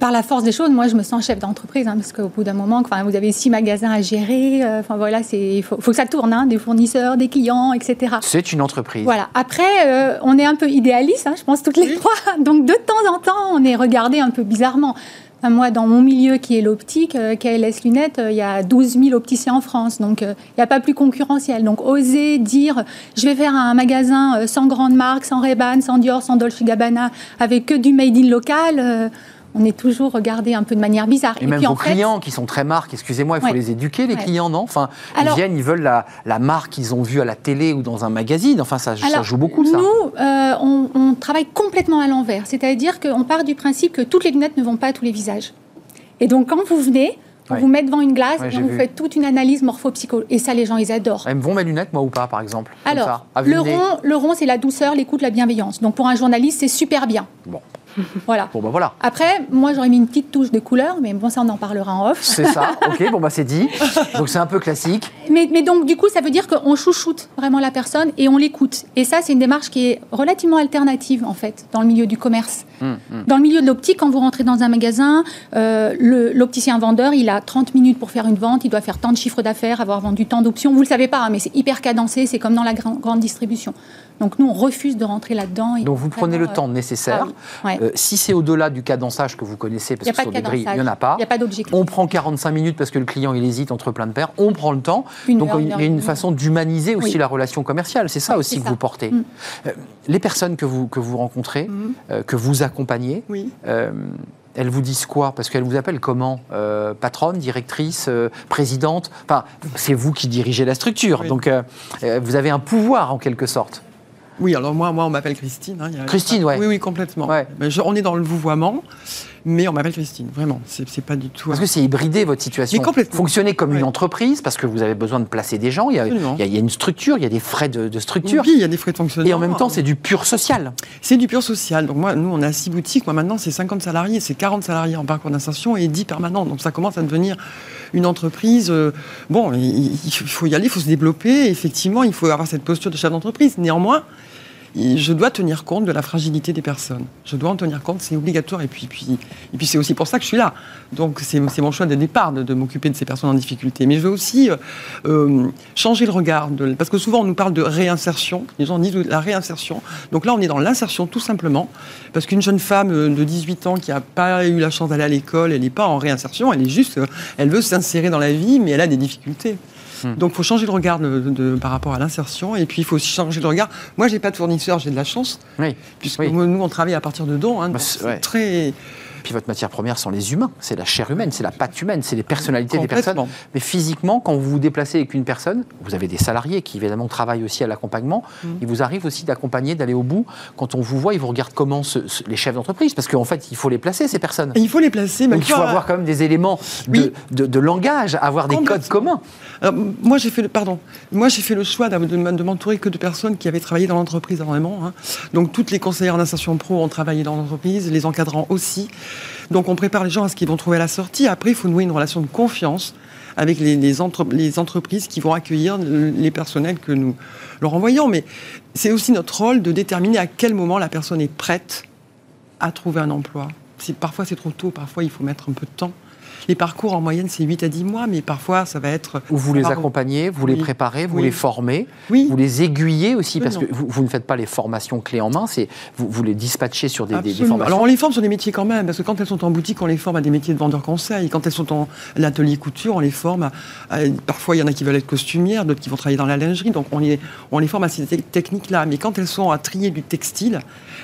Par la force des choses, moi, je me sens chef d'entreprise, hein, parce qu'au bout d'un moment, enfin, vous avez six magasins à gérer. euh, Enfin voilà, c'est il faut, faut que ça tourne, hein, des fournisseurs, des clients, etc. C'est une entreprise. Voilà. Après, euh, on est un peu idéaliste, hein, je pense toutes les trois. <laughs> Donc de temps en temps, on est regardé un peu bizarrement. Enfin, moi, dans mon milieu qui est l'optique, euh, KLS Lunettes, euh, il y a 12 000 opticiens en France, donc euh, il n'y a pas plus concurrentiel. Donc oser dire, je vais faire un magasin euh, sans grande marque, sans Ray-Ban, sans Dior, sans Dolce Gabbana, avec que du made in local. On est toujours regardé un peu de manière bizarre. Et, même puis, vos en fait, clients qui sont très marques, excusez-moi, il faut Ouais. les éduquer, les Ouais. clients, non? Enfin, Alors- ils viennent, ils veulent la, la marque qu'ils ont vue à la télé ou dans un magazine. Enfin, ça, joue beaucoup, ça. Nous, euh, on, on travaille complètement à l'envers. C'est-à-dire qu'on part du principe que toutes les lunettes ne vont pas à tous les visages. Et donc, quand vous venez, on Ouais. vous met devant une glace Ouais, et on vous fait toute une analyse morpho-psychologique. Et ça, les gens, ils adorent. Elles me vont mes lunettes, moi, ou pas, par exemple Alors, ça, le rond, le rond, c'est la douceur, l'écoute, la bienveillance. Donc, pour un journaliste, c'est super bien. Bon. <laughs> Voilà. Bon, bah voilà. Après, moi, j'aurais mis une petite touche de couleur, mais bon, ça, on en parlera en off. C'est ça, <laughs> ok, bon, bah c'est dit. Donc c'est un peu classique. Mais, mais donc, du coup, ça veut dire qu'on chouchoute vraiment la personne et on l'écoute. Et ça, c'est une démarche qui est relativement alternative, en fait, dans le milieu du commerce. Hum, hum. Dans le milieu de l'optique, quand vous rentrez dans un magasin, euh, le- l'opticien vendeur, il a 30 minutes pour faire une vente, il doit faire tant de chiffres d'affaires, avoir vendu tant d'options. Vous ne le savez pas, hein, mais c'est hyper cadencé, c'est comme dans la gran- grande distribution. Donc nous, on refuse de rentrer là-dedans. Donc vous prenez le vraiment, temps euh, nécessaire. ah ouais. Euh, si c'est au-delà du cadençage que vous connaissez, parce que sur de des grilles, il n'y en a pas. Il n'y a pas d'objectif. On prend 45 minutes parce que le client il hésite entre plein de paires. On prend le temps. Une Donc heure, il y a une façon d'humaniser aussi Oui. la relation commerciale. C'est ça Oui, aussi que ça. vous portez. Mm. Euh, les personnes que vous, que vous rencontrez, euh, que vous accompagnez, Oui. euh, elles vous disent quoi? Parce qu'elles vous appellent comment? Euh, Patronne, directrice, euh, présidente? Enfin, c'est vous qui dirigez la structure. Oui. Donc euh, euh, vous avez un pouvoir en quelque sorte. Oui, alors moi, moi on m'appelle Christine. hein, il y a- Christine, ouais. Oui, oui, complètement. Ouais. Je- on est dans le vouvoiement, mais on m'appelle Christine, vraiment. C'est pas du tout. Parce que c'est hybridé votre situation. Mais complètement. Fonctionner comme une entreprise parce que vous avez besoin de placer des gens. Il y a, Absolument. il y a- il y a une structure, il y a des frais de, de structure. Oui, il y a des frais de fonctionnement. Et en même temps, c'est du pur social. C'est du pur social. Donc moi, nous, on a six boutiques. Moi, maintenant, c'est 50 salariés. C'est 40 salariés en parcours d'insertion et 10 permanents. Donc ça commence à devenir une entreprise. euh, bon, il, il faut y aller, il faut se développer. Effectivement, il faut avoir cette posture de chef d'entreprise. Néanmoins, je dois tenir compte de la fragilité des personnes. Je dois en tenir compte, c'est obligatoire. Et puis, c'est aussi pour ça que je suis là. Donc c'est mon choix de départ de, m'occuper de ces personnes en difficulté. Mais je veux aussi euh, euh, changer le regard. Parce que souvent, on nous parle de réinsertion. Les gens disent la réinsertion. Donc là, on est dans l'insertion tout simplement. Parce qu'une jeune femme euh, de 18 ans qui n'a pas eu la chance d'aller à l'école, elle n'est pas en réinsertion. Elle est juste, elle veut s'insérer dans la vie, mais elle a des difficultés. Hmm. Donc, il faut changer le regard de- de- par rapport à l'insertion. Et puis, il faut aussi changer le regard. Moi, j'ai pas de fournisseur, j'ai de la chance. Oui. Puisque Oui. nous, on travaille à partir de dons. hein, Bah, c'est ouais. très. Puis votre matière première sont les humains. C'est la chair humaine, c'est la pâte humaine, c'est les personnalités des personnes. Mais physiquement, quand vous vous déplacez avec une personne, vous avez des salariés qui évidemment travaillent aussi à l'accompagnement. Mm. Il vous arrive aussi d'accompagner, d'aller au bout. Quand on vous voit, ils vous regardent comment ce- ce- les chefs d'entreprise, parce qu'en fait, il faut les placer ces personnes. Et il faut les placer. mais Donc il faut avoir quand même des éléments de, Oui. de- de langage, avoir des codes communs. Alors, moi, j'ai fait le, pardon. Moi, j'ai fait le choix de m'entourer que de personnes qui avaient travaillé dans l'entreprise vraiment. hein. Donc, toutes les conseillères d'insertion pro ont travaillé dans l'entreprise, les encadrants aussi. Donc, on prépare les gens à ce qu'ils vont trouver à la sortie. Après, il faut nouer une relation de confiance avec les, les entre- les entreprises qui vont accueillir le- les personnels que nous leur envoyons. Mais c'est aussi notre rôle de déterminer à quel moment la personne est prête à trouver un emploi. Parfois, c'est trop tôt. Parfois, il faut mettre un peu de temps. Les parcours, en moyenne, c'est 8 à 10 mois, mais parfois, ça va être... Où vous les accompagnez, vous les préparez, vous Oui. les formez, Oui. vous les aiguillez aussi, parce que vous, vous ne faites pas les formations clés en main, c'est vous, vous les dispatchez sur des, des- formations. Alors on les forme sur des métiers quand même, parce que quand elles sont en boutique, on les forme à des métiers de vendeur conseil. Quand elles sont en l'atelier couture, on les forme à, à- parfois il y en a qui veulent être costumières, d'autres qui vont travailler dans la lingerie, donc on les, on les forme à ces te- techniques-là. Mais quand elles sont à trier du textile,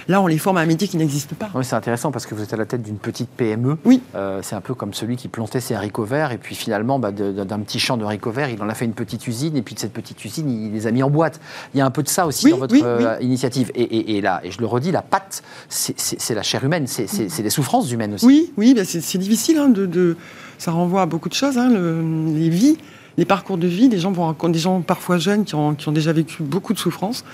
là on les forme à un métier qui n'existe pas. Oui, c'est intéressant parce que vous êtes à la tête d'une petite PME. Oui. Euh, c'est un peu comme celui qui plantait ses haricots verts et puis finalement, bah, d'un petit champ de haricots verts, il en a fait une petite usine et puis de cette petite usine, il les a mis en boîte. Il y a un peu de ça aussi Oui, dans votre oui, euh, oui. initiative. Et, et- et là, et je le redis, la pâte, c'est- la chair humaine, c'est les souffrances humaines aussi. Oui, oui, c'est difficile. hein, de, de- ça renvoie à beaucoup de choses. hein, le- les vies, les parcours de vie. Des gens, vont rencontrer- des gens parfois jeunes qui ont, qui ont déjà vécu beaucoup de souffrances.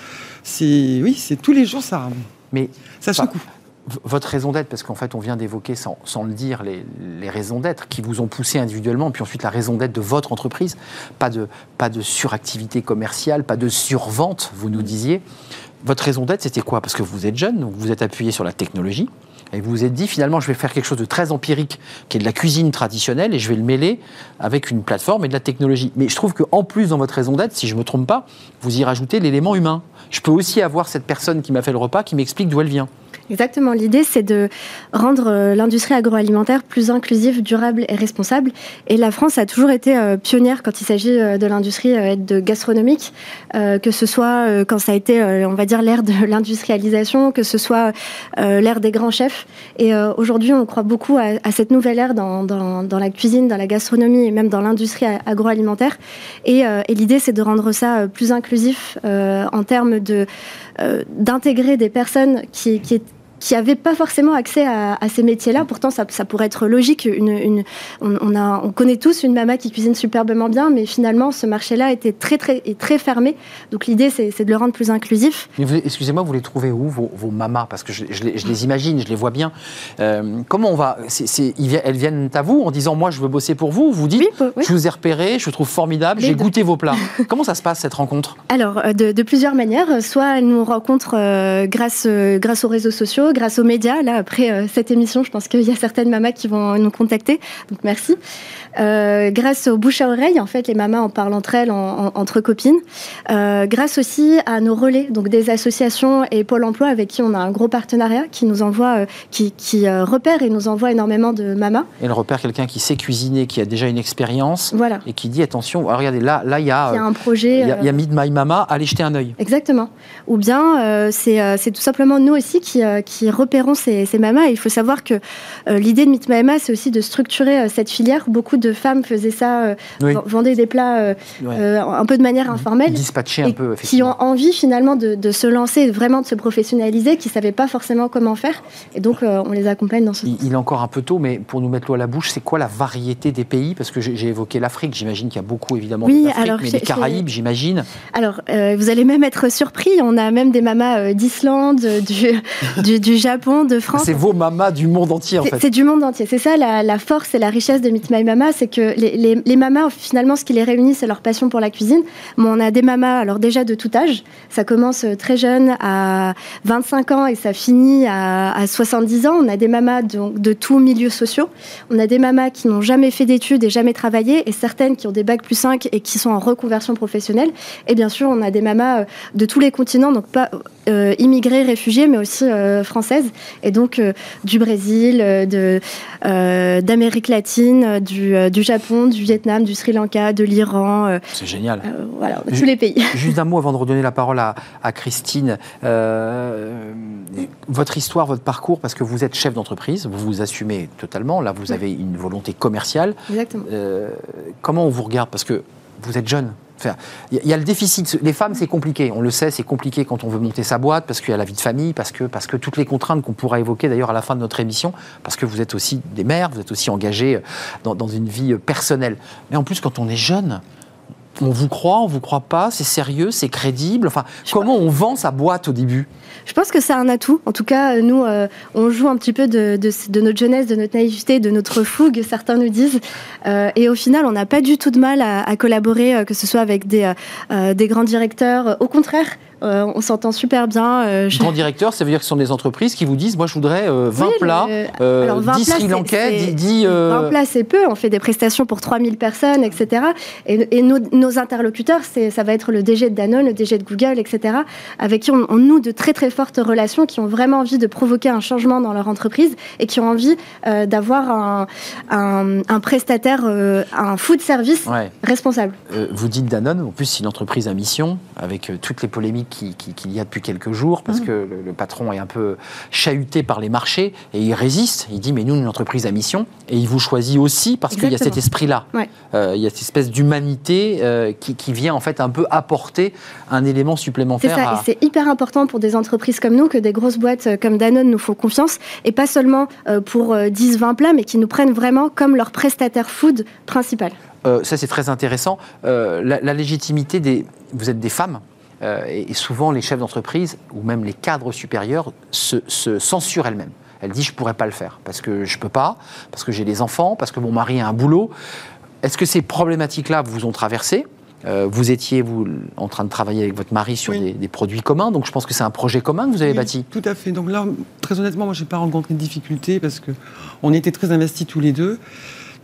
C'est oui, c'est tous les jours ça, Mais ça Bah, secoue. Votre raison d'être, parce qu'en fait, on vient d'évoquer sans, le dire les, raisons d'être qui vous ont poussé individuellement, puis ensuite la raison d'être de votre entreprise. Pas de, pas de suractivité commerciale, pas de survente, vous nous disiez. Votre raison d'être, c'était quoi? Parce que vous êtes jeune, donc vous êtes appuyé sur la technologie. Et vous vous êtes dit, finalement, je vais faire quelque chose de très empirique, qui est de la cuisine traditionnelle, et je vais le mêler avec une plateforme et de la technologie. Mais je trouve qu'en plus, dans votre raison d'être, si je ne me trompe pas, vous y rajoutez l'élément humain. Je peux aussi avoir cette personne qui m'a fait le repas, qui m'explique d'où elle vient. Exactement. L'idée, c'est de rendre euh, l'industrie agroalimentaire plus inclusive, durable et responsable. Et la France a toujours été euh, pionnière quand il s'agit euh, de l'industrie de gastronomique, que ce soit quand ça a été, on va dire, l'ère de <laughs> l'industrialisation, que ce soit l'ère des grands chefs. Et aujourd'hui, on croit beaucoup à, cette nouvelle ère dans, la cuisine, dans la gastronomie et même dans l'industrie agroalimentaire. Et, l'idée, c'est de rendre ça plus inclusif en termes euh, d'intégrer des personnes qui, qui, qui n'avaient pas forcément accès à, ces métiers-là. Pourtant, ça, pourrait être logique. Une, on, a, on connaît tous une maman qui cuisine superbement bien, mais finalement, ce marché-là était très, très, très fermé. Donc l'idée, c'est de le rendre plus inclusif. Excusez-moi, vous les trouvez où, vos, vos mamas? Parce que je, les, imagine, je les vois bien. Euh, comment on va Elles viennent à vous en disant, moi, je veux bosser pour vous Vous dites, je vous ai repéré, je vous trouve formidable, j'ai goûté vos plats. <laughs> comment ça se passe, cette rencontre? Alors, euh, de, plusieurs manières. Soit elles nous rencontrent euh, grâce, grâce aux réseaux sociaux, grâce aux médias. Là, après euh, cette émission, je pense qu'il y a certaines mamas qui vont nous contacter. Donc merci. Euh, grâce aux bouche à oreille, en fait, les mamas en parlent entre elles, entre copines. Euh, grâce aussi à nos relais, donc des associations et Pôle Emploi avec qui on a un gros partenariat, qui nous envoie, qui, repère et nous envoie énormément de mamas. Et le repère quelqu'un qui sait cuisiner, qui a déjà une expérience, voilà. et qui dit attention. regardez, là, là, il y a, il y a un projet. Il y a, My Mama, allez jeter un œil. Exactement. Ou bien c'est tout simplement nous aussi qui, qui repérons ces, ces mamas. Et il faut savoir que l'idée de Meet Mama, c'est aussi de structurer cette filière. Beaucoup de femmes faisaient ça, euh, vendaient des plats euh, euh, un peu de manière informelle. Dispatcher un peu, Qui ont envie finalement de, se lancer, vraiment de se professionnaliser, qui ne savaient pas forcément comment faire. Et donc, on les accompagne dans ce il, est encore un peu tôt, mais pour nous mettre l'eau à la bouche, c'est quoi la variété des pays? Parce que j'ai évoqué l'Afrique, j'imagine qu'il y a beaucoup évidemment oui, alors, mais les Caraïbes, j'imagine. Alors, vous allez même être surpris, on a même des mamas d'Islande, du, du, Japon, de France. C'est vos mamas du monde entier en fait. C'est du monde entier, c'est ça la, la, force et la richesse de Meet My Mama, c'est que les, les, mamas, finalement, ce qui les réunit, c'est leur passion pour la cuisine. Mais on a des mamas, alors déjà de tout âge. Ça commence euh, très jeune, à 25 ans, et ça finit à, 70 ans. On a des mamas de, de tous milieux sociaux. On a des mamas qui n'ont jamais fait d'études et jamais travaillé, et certaines qui ont des bacs plus 5 et qui sont en reconversion professionnelle. Et bien sûr, on a des mamas euh, de tous les continents, donc pas euh, immigrées, réfugiées, mais aussi françaises. Et donc du Brésil, de, d'Amérique latine, du, du Japon du Vietnam, du Sri Lanka, de l'Iran. Euh, c'est génial. Euh, voilà, tous les pays. <laughs> Juste un mot avant de redonner la parole à, Christine. Euh, votre histoire, votre parcours, parce que vous êtes chef d'entreprise, vous vous assumez totalement. Là, vous avez une volonté commerciale. Exactement. comment on vous regarde? Parce que vous êtes jeune. Il y a le déficit. Les femmes, c'est compliqué. On le sait, c'est compliqué quand on veut monter sa boîte, parce qu'il y a la vie de famille, parce que, parce que toutes les contraintes qu'on pourra évoquer d'ailleurs à la fin de notre émission, parce que vous êtes aussi des mères, vous êtes aussi engagés dans, dans une vie personnelle. Mais en plus, quand on est jeune, on vous croit, on vous croit pas, c'est sérieux, c'est crédible. Enfin, comment on vend sa boîte au début? Je pense que c'est un atout. En tout cas, nous, euh, on joue un petit peu de, notre jeunesse, de notre naïveté, de notre fougue, certains nous disent. Euh, et au final, on n'a pas du tout de mal à, collaborer, euh, que ce soit avec des, des grands directeurs. Au contraire, euh, on s'entend super bien. Euh, Grand directeur, ça veut dire que ce sont des entreprises qui vous disent moi je voudrais 20 euh, plats, 10 Sri Lankais, 10. 20 plats c'est peu, on fait des prestations pour 3000 personnes, etc. Et, nos, interlocuteurs, ça va être le DG de Danone, le DG de Google, etc. Avec qui on, noue de très très fortes relations, qui ont vraiment envie de provoquer un changement dans leur entreprise et qui ont envie d'avoir un, prestataire, un food service responsable. vous dites Danone, en plus c'est une entreprise à mission, avec toutes les polémiques qu'il y a depuis quelques jours, parce mmh. que le, patron est un peu chahuté par les marchés, et il résiste. Il dit, mais nous, une entreprise à mission, et il vous choisit aussi parce qu'il y a cet esprit-là. Euh, il y a cette espèce d'humanité euh, qui, vient en fait un peu apporter un élément supplémentaire. C'est ça, et c'est hyper important pour des entreprises comme nous, que des grosses boîtes euh, comme Danone nous font confiance, et pas seulement pour 10-20 plats, mais qui nous prennent vraiment comme leur prestataire food principal. ça, c'est très intéressant. la, la, légitimité des... Vous êtes des femmes, et, souvent, les chefs d'entreprise ou même les cadres supérieurs se, censurent elles-mêmes. Elles disent je ne pourrais pas le faire parce que je ne peux pas, parce que j'ai des enfants, parce que mon mari a un boulot. Est-ce que ces problématiques-là vous ont traversé? Euh, vous étiez vous, en train de travailler avec votre mari sur des, produits communs, donc je pense que c'est un projet commun que vous avez bâti. Tout à fait. Donc là, très honnêtement, moi, je n'ai pas rencontré de difficultés parce qu'on était très investis tous les deux.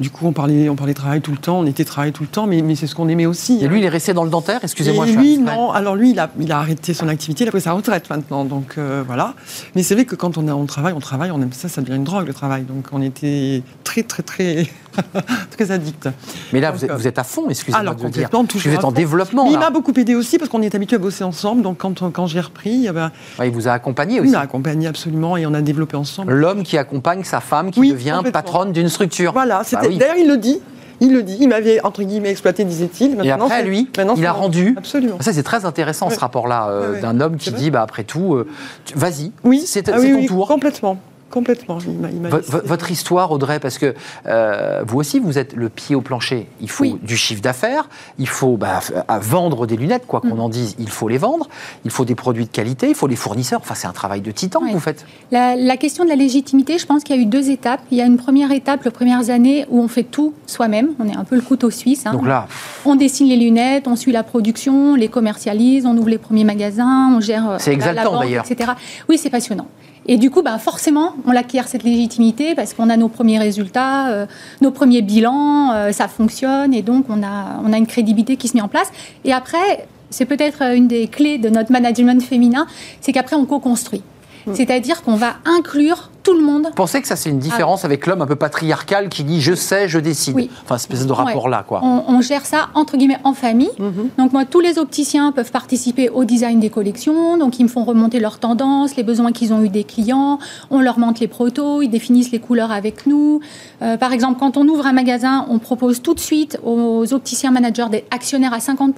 Du coup, on parlait, on parlait travail tout le temps, on était travail tout le temps, mais, mais c'est ce qu'on aimait aussi. Et lui, il est resté dans le dentaire, excusez-moi. Et lui, non. Alors lui, il a, il a arrêté son activité, il a pris sa retraite maintenant, donc euh, voilà. Mais c'est vrai que quand on, a, on travaille, on travaille, on aime ça, ça devient une drogue le travail. Donc on était très, très, très, <laughs> très addict. Mais là, vous, êtes, vous, êtes, à fond, excusez-moi de dire. Vous êtes en développement. il m'a beaucoup aidé aussi parce qu'on est habitué à bosser ensemble. Donc quand, quand j'ai repris, eh ben, il vous a accompagné aussi. Il m'a accompagné absolument et on a développé ensemble. L'homme qui accompagne sa femme qui devient patronne d'une structure. Voilà. Bah D'ailleurs, il le dit Il le dit. Il m'avait, entre guillemets, exploité, disait-il. Et Maintenant, après, lui, maintenant, il a rendu. Absolument. Ça, c'est très intéressant, ce rapport-là, euh, Ouais, ouais. d'un homme qui dit, bah, après tout, euh, vas-y, Oui, c'est Ah oui, ton oui, tour. Complètement. Complètement. Il votre histoire, Audrey, parce que euh, vous aussi, vous êtes le pied au plancher. Il faut Oui. du chiffre d'affaires, il faut bah, à vendre des lunettes, quoi Mm. qu'on en dise, il faut les vendre, il faut des produits de qualité, il faut les fournisseurs. Enfin, c'est un travail de titan que Ouais. vous faites. La, la question de la légitimité, je pense qu'il y a eu deux étapes. Il y a une première étape, les premières années, où on fait tout soi-même. On est un peu le couteau suisse. hein. Donc là, On dessine les lunettes, on suit la production, on les commercialise, on ouvre les premiers magasins, on gère euh, C'est exaltant, d'ailleurs. etc. Oui, c'est passionnant. Et du coup, ben, forcément, on acquiert cette légitimité parce qu'on a nos premiers résultats, euh, nos premiers bilans, euh, ça fonctionne et donc on a, on a une crédibilité qui se met en place. Et après, c'est peut-être euh, une des clés de notre management féminin, c'est qu'après on co-construit. Mm. C'est-à-dire qu'on va inclure tout le monde vous pensez que ça, c'est une différence avec l'homme un peu patriarcal qui dit je sais, je décide. Ah. Oui. Enfin, espèce de rapport-là, quoi. On, on gère ça entre guillemets en famille. Mhm. Donc moi, tous les opticiens peuvent participer au design des collections. Donc ils me font remonter leurs tendances, les besoins qu'ils ont eu des clients. On leur montre les protos, ils définissent les couleurs avec nous. Euh, par exemple, quand on ouvre un magasin, on propose tout de suite aux opticiens managers des actionnaires à 50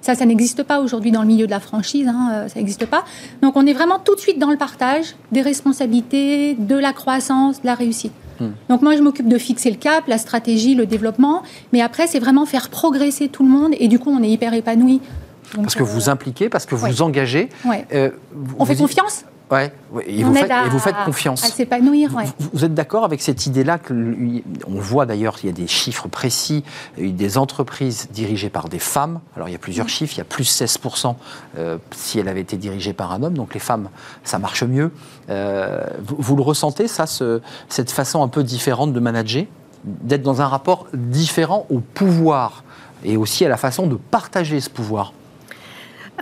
ça, ça n'existe pas aujourd'hui dans le milieu de la franchise, hein, euh, ça n'existe pas. Donc on est vraiment tout de suite dans le partage des responsabilités, de la croissance, de la réussite. Donc moi, je m'occupe de fixer le cap, la stratégie, le développement, mais après, c'est vraiment faire progresser tout le monde, et du coup, on est hyper épanoui. Donc, Parce que euh, vous impliquez, parce que vous ouais. engagez. ouais. euh, vous- On fait confiance Ouais, et, vous faites, à- et vous faites À confiance. s'épanouir, ouais. Vous, vous êtes d'accord avec cette idée-là que on voit d'ailleurs qu'il y a des chiffres précis, il y a eu des entreprises dirigées par des femmes. Alors il y a plusieurs chiffres, il y a plus 16% euh, si elle avait été dirigée par un homme. Donc les femmes, ça marche mieux. Euh, vous, vous le ressentez ça, ce- cette façon un peu différente de manager, d'être dans un rapport différent au pouvoir et aussi à la façon de partager ce pouvoir?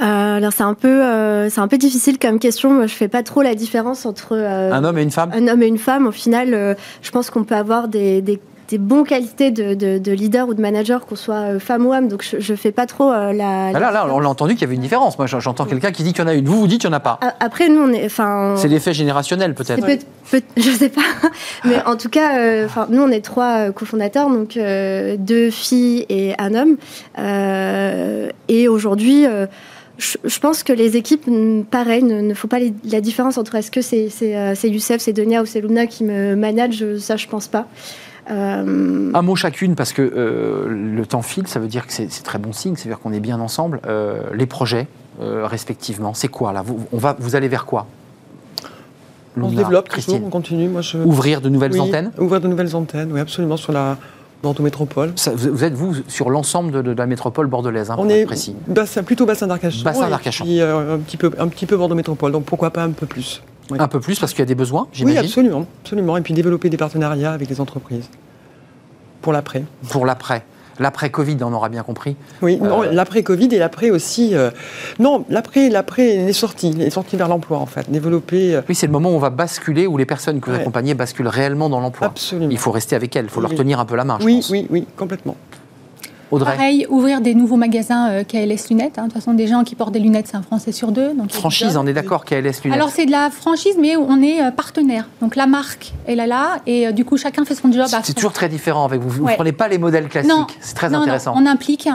Euh, alors c'est un peu, euh, c'est un peu difficile comme question. Moi, je fais pas trop la différence entre euh, Un homme et une femme? un homme et une femme. Au final, euh, je pense qu'on peut avoir des, des, des bonnes qualités de, de, de leader ou de manager, qu'on soit femme ou homme. Donc je, je fais pas trop euh, la. Ah la là, là, on l'a entendu qu'il y avait une différence. Moi, j'entends quelqu'un qui dit qu'il y en a une. Vous, vous dites qu'il n'y en a pas. Après, nous, on est, enfin, C'est l'effet générationnel, peut-être. peut- peut- <laughs> je sais pas, mais en tout cas, enfin, nous on est trois cofondateurs, donc deux filles et un homme. Et aujourd'hui, je, je pense que les équipes, pareil, ne, ne font pas les- la différence entre est-ce que c'est c'est euh, c'est Youssef, c'est Donia ou c'est Lumna qui me manage. Ça, je pense pas. Euh, Un mot chacune, parce que euh, le temps file, ça veut dire que c'est c'est très bon signe, c'est-à-dire qu'on est bien ensemble. Euh, les projets, euh, respectivement, c'est quoi là? Vous, on va, vous allez vers quoi? On se développe, Christine. toujours, on continue. Moi, je... Ouvrir de nouvelles Oui, antennes? Ouvrir de nouvelles antennes, oui, absolument, sur la Bordeaux Métropole. Ça, vous, êtes, vous, sur l'ensemble de, de la métropole bordelaise, hein, pour On être est précis. bassin, plutôt bassin d'Arcachon. Bassin d'Arcachon. euh, un, petit peu, un petit peu Bordeaux Métropole, donc pourquoi pas un peu plus. Oui. Un peu plus, parce qu'il y a des besoins, Oui, absolument, absolument. Et puis développer des partenariats avec les entreprises pour l'après. pour l'après. L'après-Covid, on aura bien compris. Oui, non, Euh, l'après Covid et l'après aussi. euh, non, l'après, l'après les sorties, les sorties vers l'emploi en fait. Développer. euh, Oui, c'est le moment où on va basculer, où les personnes que vous Ouais. accompagnez basculent réellement dans l'emploi. absolument. Il faut rester avec elles, il faut leur tenir un peu la main, je oui, pense. oui, oui, complètement. Audrey, Pareil, ouvrir des nouveaux magasins euh, KLS Lunettes. hein. De toute façon, des gens qui portent des lunettes, c'est un Français sur deux. Donc franchise, on est d'accord, KLS Lunettes. Alors c'est de la franchise, mais on est euh, partenaire. Donc la marque, elle est là, et euh, du coup chacun fait son job. C'est toujours très différent avec vous. Vous ne Ouais. prenez pas les modèles classiques. Non. C'est très Non, non, intéressant. on implique.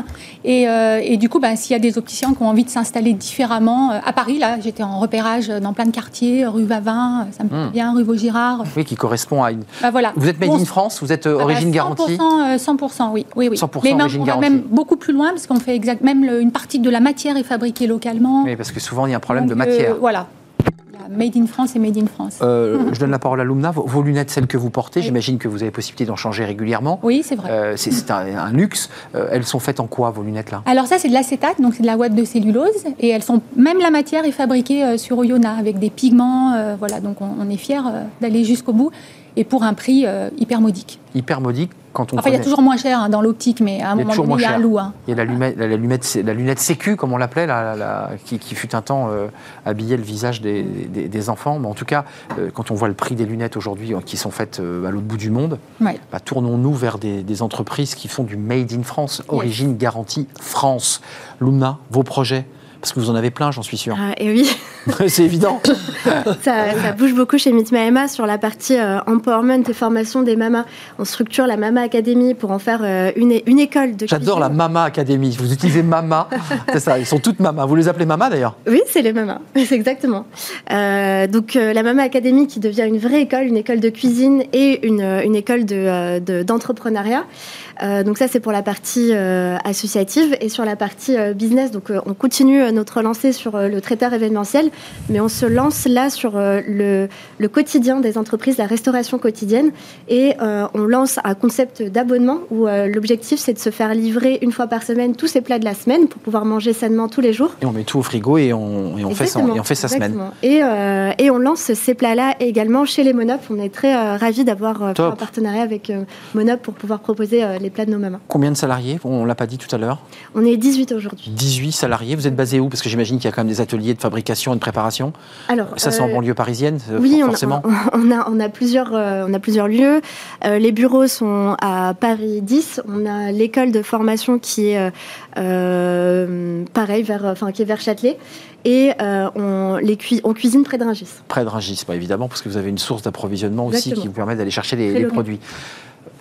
Et, euh, et du coup, bah, s'il y a des opticiens qui ont envie de s'installer différemment, à Paris, là, j'étais en repérage dans plein de quartiers, rue Vavin, ça me plaît Hmm. bien, rue Vaugirard. Oui, qui correspond à une. Bah, voilà. Vous êtes made in France Vous êtes bah, origine 100%, garantie euh, 100%, oui. oui, oui. 100% Mais origine on va même beaucoup plus loin, parce qu'on fait exact, même le- une partie de la matière est fabriquée localement. Oui, parce que souvent il y a un problème Donc, de euh, matière. voilà. Y a Made in France et Made in France. Euh, <laughs> Je donne la parole à Lumna. Vos, vos lunettes, celles que vous portez, Oui. j'imagine que vous avez possibilité d'en changer régulièrement. Oui, c'est vrai. Euh, c'est un, un luxe. Euh, elles sont faites en quoi, vos lunettes là? Alors ça, c'est de l'acétate, donc c'est de la ouate de cellulose, et elles sont même la matière est fabriquée euh, sur Oyonnax avec des pigments, euh, voilà. Donc on, on est fiers euh, d'aller jusqu'au bout et pour un prix euh, hyper modique. Hyper modique quand on Enfin, il y a toujours moins cher hein, dans l'optique, mais à un moment donné, il y a un loup. hein. Il y a la, lunette, la, lunette, la lunette sécu, comme on l'appelait, la- la- la- qui, qui fut un temps euh, habillait le visage des, des- des enfants. Mais en tout cas, euh, quand on voit le prix des lunettes aujourd'hui, euh, qui sont faites euh, à l'autre bout du monde, Ouais. bah, tournons-nous vers des, des entreprises qui font du Made in France, origine garantie France. Lumna, vos projets? Parce que vous en avez plein, j'en suis sûr. Ah, et oui. <laughs> c'est évident. <laughs> ça, ça, bouge beaucoup chez Mitma Emma sur la partie euh, empowerment et formation des mamas. On structure la Mama Academy pour en faire euh, une, une école de J'adore la Mama Academy. Vous utilisez Mama. <laughs> c'est ça, ils sont toutes Mama. Vous les appelez Mama d'ailleurs? Oui, c'est les Mamas. C'est exactement. Euh, donc la Mama Academy qui devient une vraie école, une école de cuisine et une, une école d'entrepreneuriat. De, donc ça, c'est pour la partie associative et sur la partie business. Donc on continue notre lancée sur le traiteur événementiel, mais on se lance là sur le, le, quotidien des entreprises, la restauration quotidienne, et euh, on lance un concept d'abonnement où euh, l'objectif c'est de se faire livrer une fois par semaine tous ces plats de la semaine pour pouvoir manger sainement tous les jours. Et on met tout au frigo et on, et on fait, son, et on fait sa semaine. Et, euh, et, on lance ces plats-là également chez les Monop. On est très ravis d'avoir un partenariat avec Monop pour pouvoir proposer les plats de nos mamans. Combien de salariés On l'a pas dit tout à l'heure. On est 18 aujourd'hui. 18 salariés. Vous êtes basé où? Parce que j'imagine qu'il y a quand même des ateliers de fabrication et de préparation. Alors, ça c'est en banlieue parisienne, oui, forcément. <laughs> On, a, on a plusieurs, on a plusieurs lieux. Euh, les bureaux sont à Paris 10. On a l'école de formation qui est euh, euh, pareil, vers, enfin, qui est vers Châtelet. Et on, les on cuisine près de Rungis. Près de Rungis, pas évidemment, parce que vous avez une source d'approvisionnement aussi qui vous permet d'aller chercher les, produits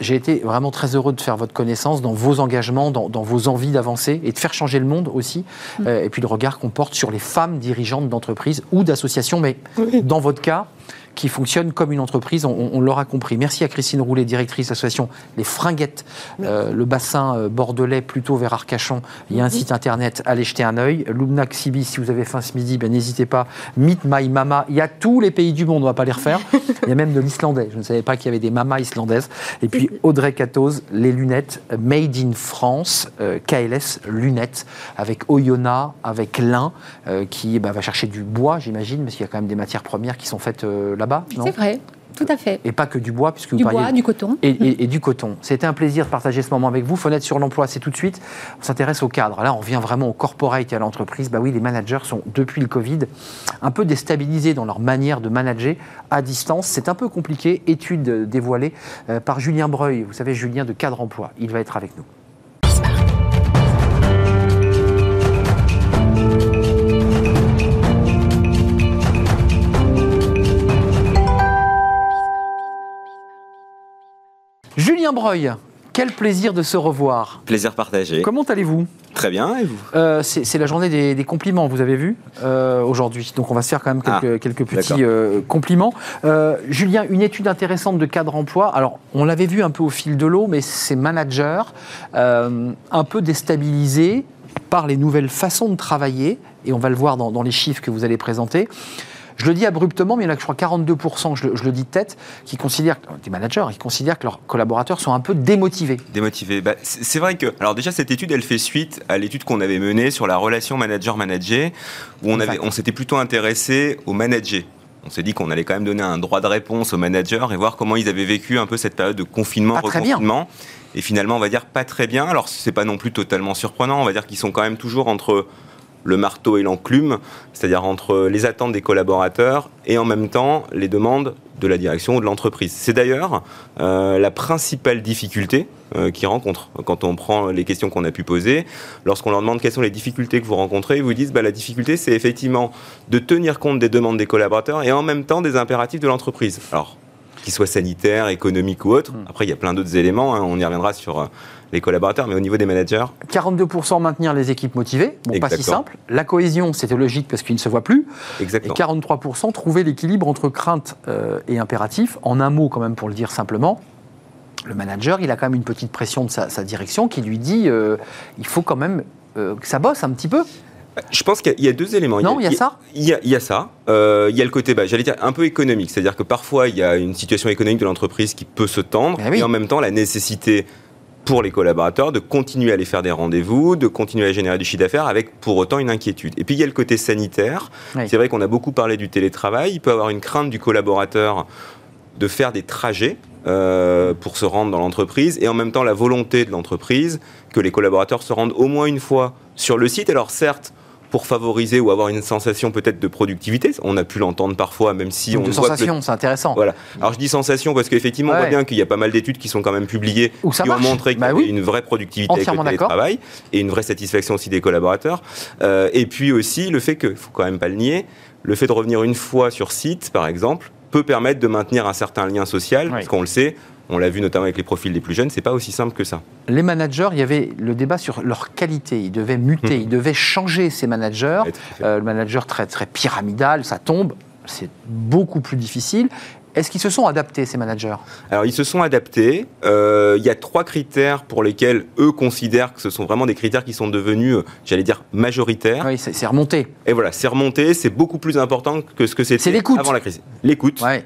j'ai été vraiment très heureux de faire votre connaissance dans vos engagements, dans, vos envies d'avancer et de faire changer le monde aussi. Mm. et puis le regard qu'on porte sur les femmes dirigeantes d'entreprises ou d'associations. Mais dans votre cas, qui fonctionne comme une entreprise, on, l'aura compris. Merci à Christine Roulet, directrice de l'association Les Fringuettes, euh, le bassin euh, bordelais plutôt vers Arcachon. Il y a un site internet, allez jeter un œil. Lumna Xibi, si vous avez faim ce midi, ben, n'hésitez pas. Meet My Mama, il y a tous les pays du monde, on ne va pas les refaire. <laughs> Il y a même de l'islandais, je ne savais pas qu'il y avait des mamas islandaises. Et puis <laughs> Audrey Catoz, les lunettes Made in France, euh, KLS lunettes, avec Oyonnax, avec lin, qui ben, va chercher du bois, j'imagine, parce qu'il y a quand même des matières premières qui sont faites là-bas, C'est vrai. Tout à fait. Et pas que du bois, puisque du vous bois, du coton. Et, du coton. C'était un plaisir de partager ce moment avec vous. Fenêtre sur l'emploi, c'est tout de suite. On s'intéresse au cadre. Là, on revient vraiment au corporate et à l'entreprise. Bah oui, les managers sont, depuis le Covid, un peu déstabilisés dans leur manière de manager à distance. C'est un peu compliqué. Étude dévoilée euh, par Julien Breuil. Vous savez, Julien de Cadre Emploi. Il va être avec nous. Julien Breuil, quel plaisir de se revoir. Plaisir partagé. Comment allez-vous? Très bien, et vous? Euh, C'est la journée des, compliments, vous avez vu, euh, aujourd'hui. Donc on va se faire quand même quelques, ah, petits euh, compliments. Julien, une étude intéressante de cadre emploi. Alors, on l'avait vu un peu au fil de l'eau, mais ces managers un peu déstabilisés par les nouvelles façons de travailler, et on va le voir dans les chiffres que vous allez présenter. Je le dis abruptement, mais il y en a, je crois, 42%, je le, je le dis de tête, qui considèrent, des managers, qui considèrent que leurs collaborateurs sont un peu démotivés. Démotivés. Bah, c'est vrai que, alors déjà, cette étude, elle fait suite à l'étude qu'on avait menée sur la relation manager-manager, où on, avait, on s'était plutôt intéressé aux managers. On s'est dit qu'on allait quand même donner un droit de réponse aux managers et voir comment ils avaient vécu un peu cette période de confinement, pas reconfinement. Et finalement, on va dire pas très bien. Alors, c'est pas non plus totalement surprenant. On va dire qu'ils sont quand même toujours entre le marteau et l'enclume, c'est-à-dire entre les attentes des collaborateurs et en même temps les demandes de la direction ou de l'entreprise. C'est d'ailleurs euh, la principale difficulté euh, qu'ils rencontrent quand on prend les questions qu'on a pu poser. Lorsqu'on leur demande quelles sont les difficultés que vous rencontrez, ils vous disent bah, la difficulté c'est effectivement de tenir compte des demandes des collaborateurs et en même temps des impératifs de l'entreprise. Alors qu'ils soient sanitaires, économiques ou autres. Hmm. Après, il y a plein d'autres éléments. Hein. on y reviendra sur euh, les collaborateurs, mais au niveau des managers 42% maintenir les équipes motivées, bon, pas si simple. La cohésion, c'était logique parce qu'ils ne se voient plus. Exactement. Et 43% trouver l'équilibre entre crainte euh, et impératif. En un mot, quand même, pour le dire simplement, le manager, il a quand même une petite pression de sa, direction qui lui dit euh, il faut quand même euh, que ça bosse un petit peu. Je pense qu'il y, a deux éléments. Non, il y a, ça? Il y a, ça. il y a le côté, bah, j'allais dire, un peu économique. C'est-à-dire que parfois, il y a une situation économique de l'entreprise qui peut se tendre. Eh et en même temps, la nécessité pour les collaborateurs de continuer à aller faire des rendez-vous, de continuer à générer du chiffre d'affaires avec pour autant une inquiétude. Et puis il y a le côté sanitaire. C'est vrai qu'on a beaucoup parlé du télétravail. Il peut avoir une crainte du collaborateur de faire des trajets euh, pour se rendre dans l'entreprise et en même temps la volonté de l'entreprise que les collaborateurs se rendent au moins une fois sur le site. Alors certes, pour favoriser ou avoir une sensation peut-être de productivité. On a pu l'entendre parfois, même si on de sensation, c'est intéressant. Voilà. Alors je dis sensation parce qu'effectivement, on voit bien qu'il y a pas mal d'études qui sont quand même publiées qui ont montré qu'il y bah avait une vraie productivité avec le télétravail et une vraie satisfaction aussi des collaborateurs. Euh, et puis aussi le fait que, faut quand même pas le nier, le fait de revenir une fois sur site, par exemple, peut permettre de maintenir un certain lien social, parce qu'on le sait, on l'a vu notamment avec les profils les plus jeunes, c'est pas aussi simple que ça. Les managers, il y avait le débat sur leur qualité. Ils devaient muter, mmh. ils devaient changer ces managers. Euh, le manager très, très pyramidal, ça tombe. C'est beaucoup plus difficile. Est-ce qu'ils se sont adaptés, ces managers? Alors, ils se sont adaptés. Euh, il y a trois critères pour lesquels eux considèrent que ce sont vraiment des critères qui sont devenus, euh, j'allais dire, majoritaires. Oui, c'est remonté. Et voilà, c'est remonté. C'est beaucoup plus important que ce que c'était avant la crise. L'écoute. Ouais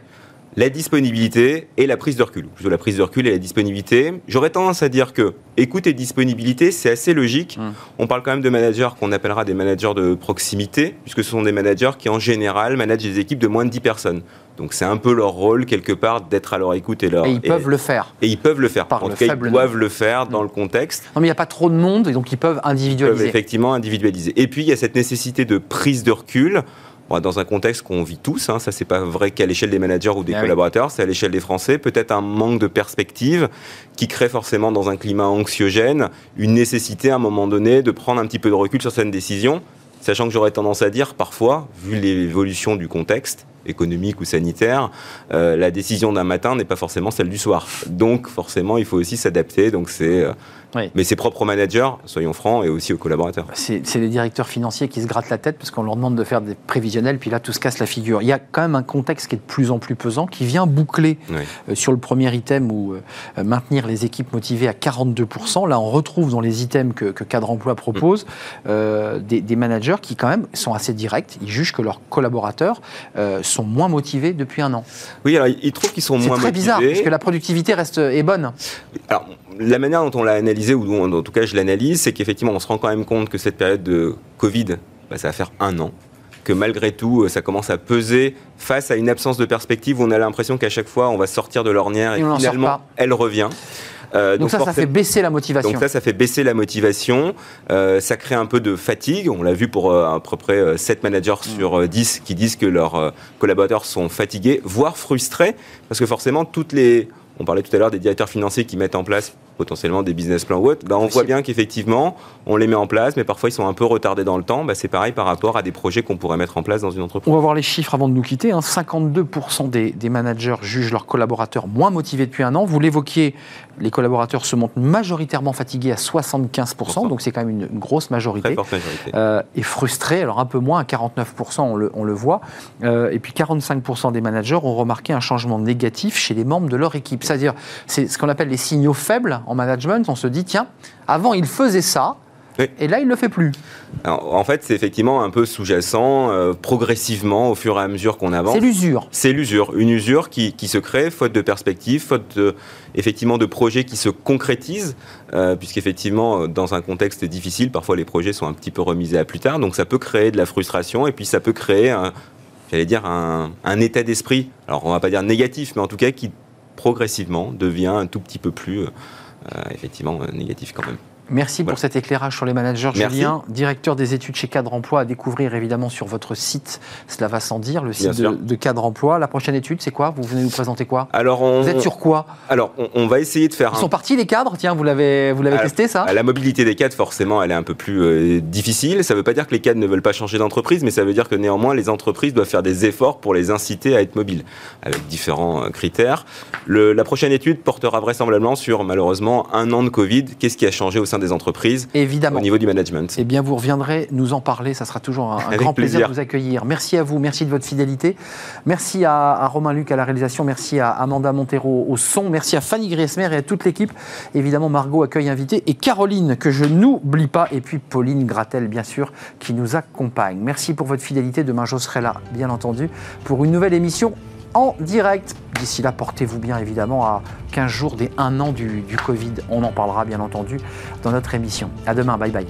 la disponibilité et la prise de recul. Plutôt la prise de recul et la disponibilité. J'aurais tendance à dire que écoute et disponibilité, c'est assez logique. Hum. On parle quand même de managers qu'on appellera des managers de proximité, puisque ce sont des managers qui, en général, managent des équipes de moins de 10 personnes. Donc c'est un peu leur rôle, quelque part, d'être à leur écoute et leur... Et ils peuvent le faire. Et ils peuvent le faire. Par en tout cas, ils doivent le faire dans hum. le contexte. Non, mais il n'y a pas trop de monde, et donc ils peuvent individualiser. Ils peuvent effectivement individualiser. Et puis, il y a cette nécessité de prise de recul dans un contexte qu'on vit tous, hein, ça c'est pas vrai qu'à l'échelle des managers ou des ah collaborateurs, c'est à l'échelle des Français, peut-être un manque de perspective qui crée forcément dans un climat anxiogène une nécessité à un moment donné de prendre un petit peu de recul sur certaines décisions, sachant que j'aurais tendance à dire parfois, vu l'évolution du contexte, économique ou sanitaire, euh, la décision d'un matin n'est pas forcément celle du soir. Donc forcément, il faut aussi s'adapter. Donc c'est euh, mais ses propres managers, soyons francs, et aussi aux collaborateurs. C'est les directeurs financiers qui se grattent la tête parce qu'on leur demande de faire des prévisionnels, puis là, tout se casse la figure. Il y a quand même un contexte qui est de plus en plus pesant, qui vient boucler euh, sur le premier item où euh, maintenir les équipes motivées à 42%. Là, on retrouve dans les items que, Cadre Emploi propose mm. euh, des, managers qui, quand même, sont assez directs. Ils jugent que leurs collaborateurs sont moins motivés depuis un an. Oui, alors ils trouvent qu'ils sont moins motivés. C'est très bizarre, parce que la productivité reste, est bonne. Alors, la manière dont on l'a analysé, ou en tout cas je l'analyse, c'est qu'effectivement on se rend quand même compte que cette période de Covid, bah, ça va faire un an que malgré tout, ça commence à peser face à une absence de perspective où on a l'impression qu'à chaque fois, on va sortir de l'ornière et, finalement, elle revient. Euh, donc, ça, ça fait baisser la motivation. Donc ça, ça fait baisser la motivation. Euh, ça crée un peu de fatigue. On l'a vu pour euh, à peu près 7 managers mm. sur 10 qui disent que leurs collaborateurs sont fatigués, voire frustrés, parce que forcément, toutes les... On parlait tout à l'heure des directeurs financiers qui mettent en place potentiellement des business plans ou autres, bah, on voit bien qu'effectivement, on les met en place, mais parfois ils sont un peu retardés dans le temps. Bah, c'est pareil par rapport à des projets qu'on pourrait mettre en place dans une entreprise. On va voir les chiffres avant de nous quitter. 52% hein. des, des, managers jugent leurs collaborateurs moins motivés depuis un an. Vous l'évoquiez, les collaborateurs se montrent majoritairement fatigués à 75%, donc c'est quand même une, grosse majorité. Très majorité. Euh, et frustrés, alors un peu moins, à 49%, on le, on le voit. Euh, et puis 45% des managers ont remarqué un changement négatif chez les membres de leur équipe. C'est-à-dire, c'est ce qu'on appelle les signaux faibles en management, on se dit, tiens, avant il faisait ça, Et là, il ne le fait plus. en fait, c'est effectivement un peu sous-jacent, euh, progressivement, au fur et à mesure qu'on avance. C'est l'usure. C'est l'usure. Une usure qui, se crée, faute de perspective, faute de, effectivement de projets qui se concrétisent, euh, puisqu'effectivement, dans un contexte difficile, parfois les projets sont un petit peu remisés à plus tard. Donc ça peut créer de la frustration et puis ça peut créer, j'allais dire, un, un état d'esprit, alors on va pas dire négatif, mais en tout cas qui progressivement devient un tout petit peu plus euh, effectivement négatif quand même. Merci pour cet éclairage sur les managers. Julien, directeur des études chez Cadre Emploi, à découvrir évidemment sur votre site, cela va sans dire, le site de, Cadre Emploi. La prochaine étude, c'est quoi? Vous venez nous présenter quoi? Alors Vous êtes sur quoi? Alors, on, va essayer de faire. Ils sont partis les cadres? Tiens, vous l'avez, vous l'avez testé ça? La mobilité des cadres, forcément, elle est un peu plus euh, difficile. Ça ne veut pas dire que les cadres ne veulent pas changer d'entreprise, mais ça veut dire que néanmoins, les entreprises doivent faire des efforts pour les inciter à être mobiles, avec différents euh, critères. la prochaine étude portera vraisemblablement sur, malheureusement, un an de Covid. Qu'est-ce qui a changé au sein des entreprises Évidemment. au niveau du management. Eh bien, vous reviendrez nous en parler. Ça sera toujours un, grand plaisir. de vous accueillir. Merci à vous. Merci de votre fidélité. Merci à, Romain Luc à la réalisation. Merci à Amanda Montero au son. Merci à Fanny Griesmer et à toute l'équipe. Évidemment, Margot accueille invité et Caroline, que je n'oublie pas. Et puis Pauline Gratel, bien sûr, qui nous accompagne. Merci pour votre fidélité. Demain, je serai là, bien entendu, pour une nouvelle émission en direct. D'ici là, portez-vous bien évidemment à 15 jours des 1 an du, du Covid. On en parlera bien entendu dans notre émission. À demain, bye bye.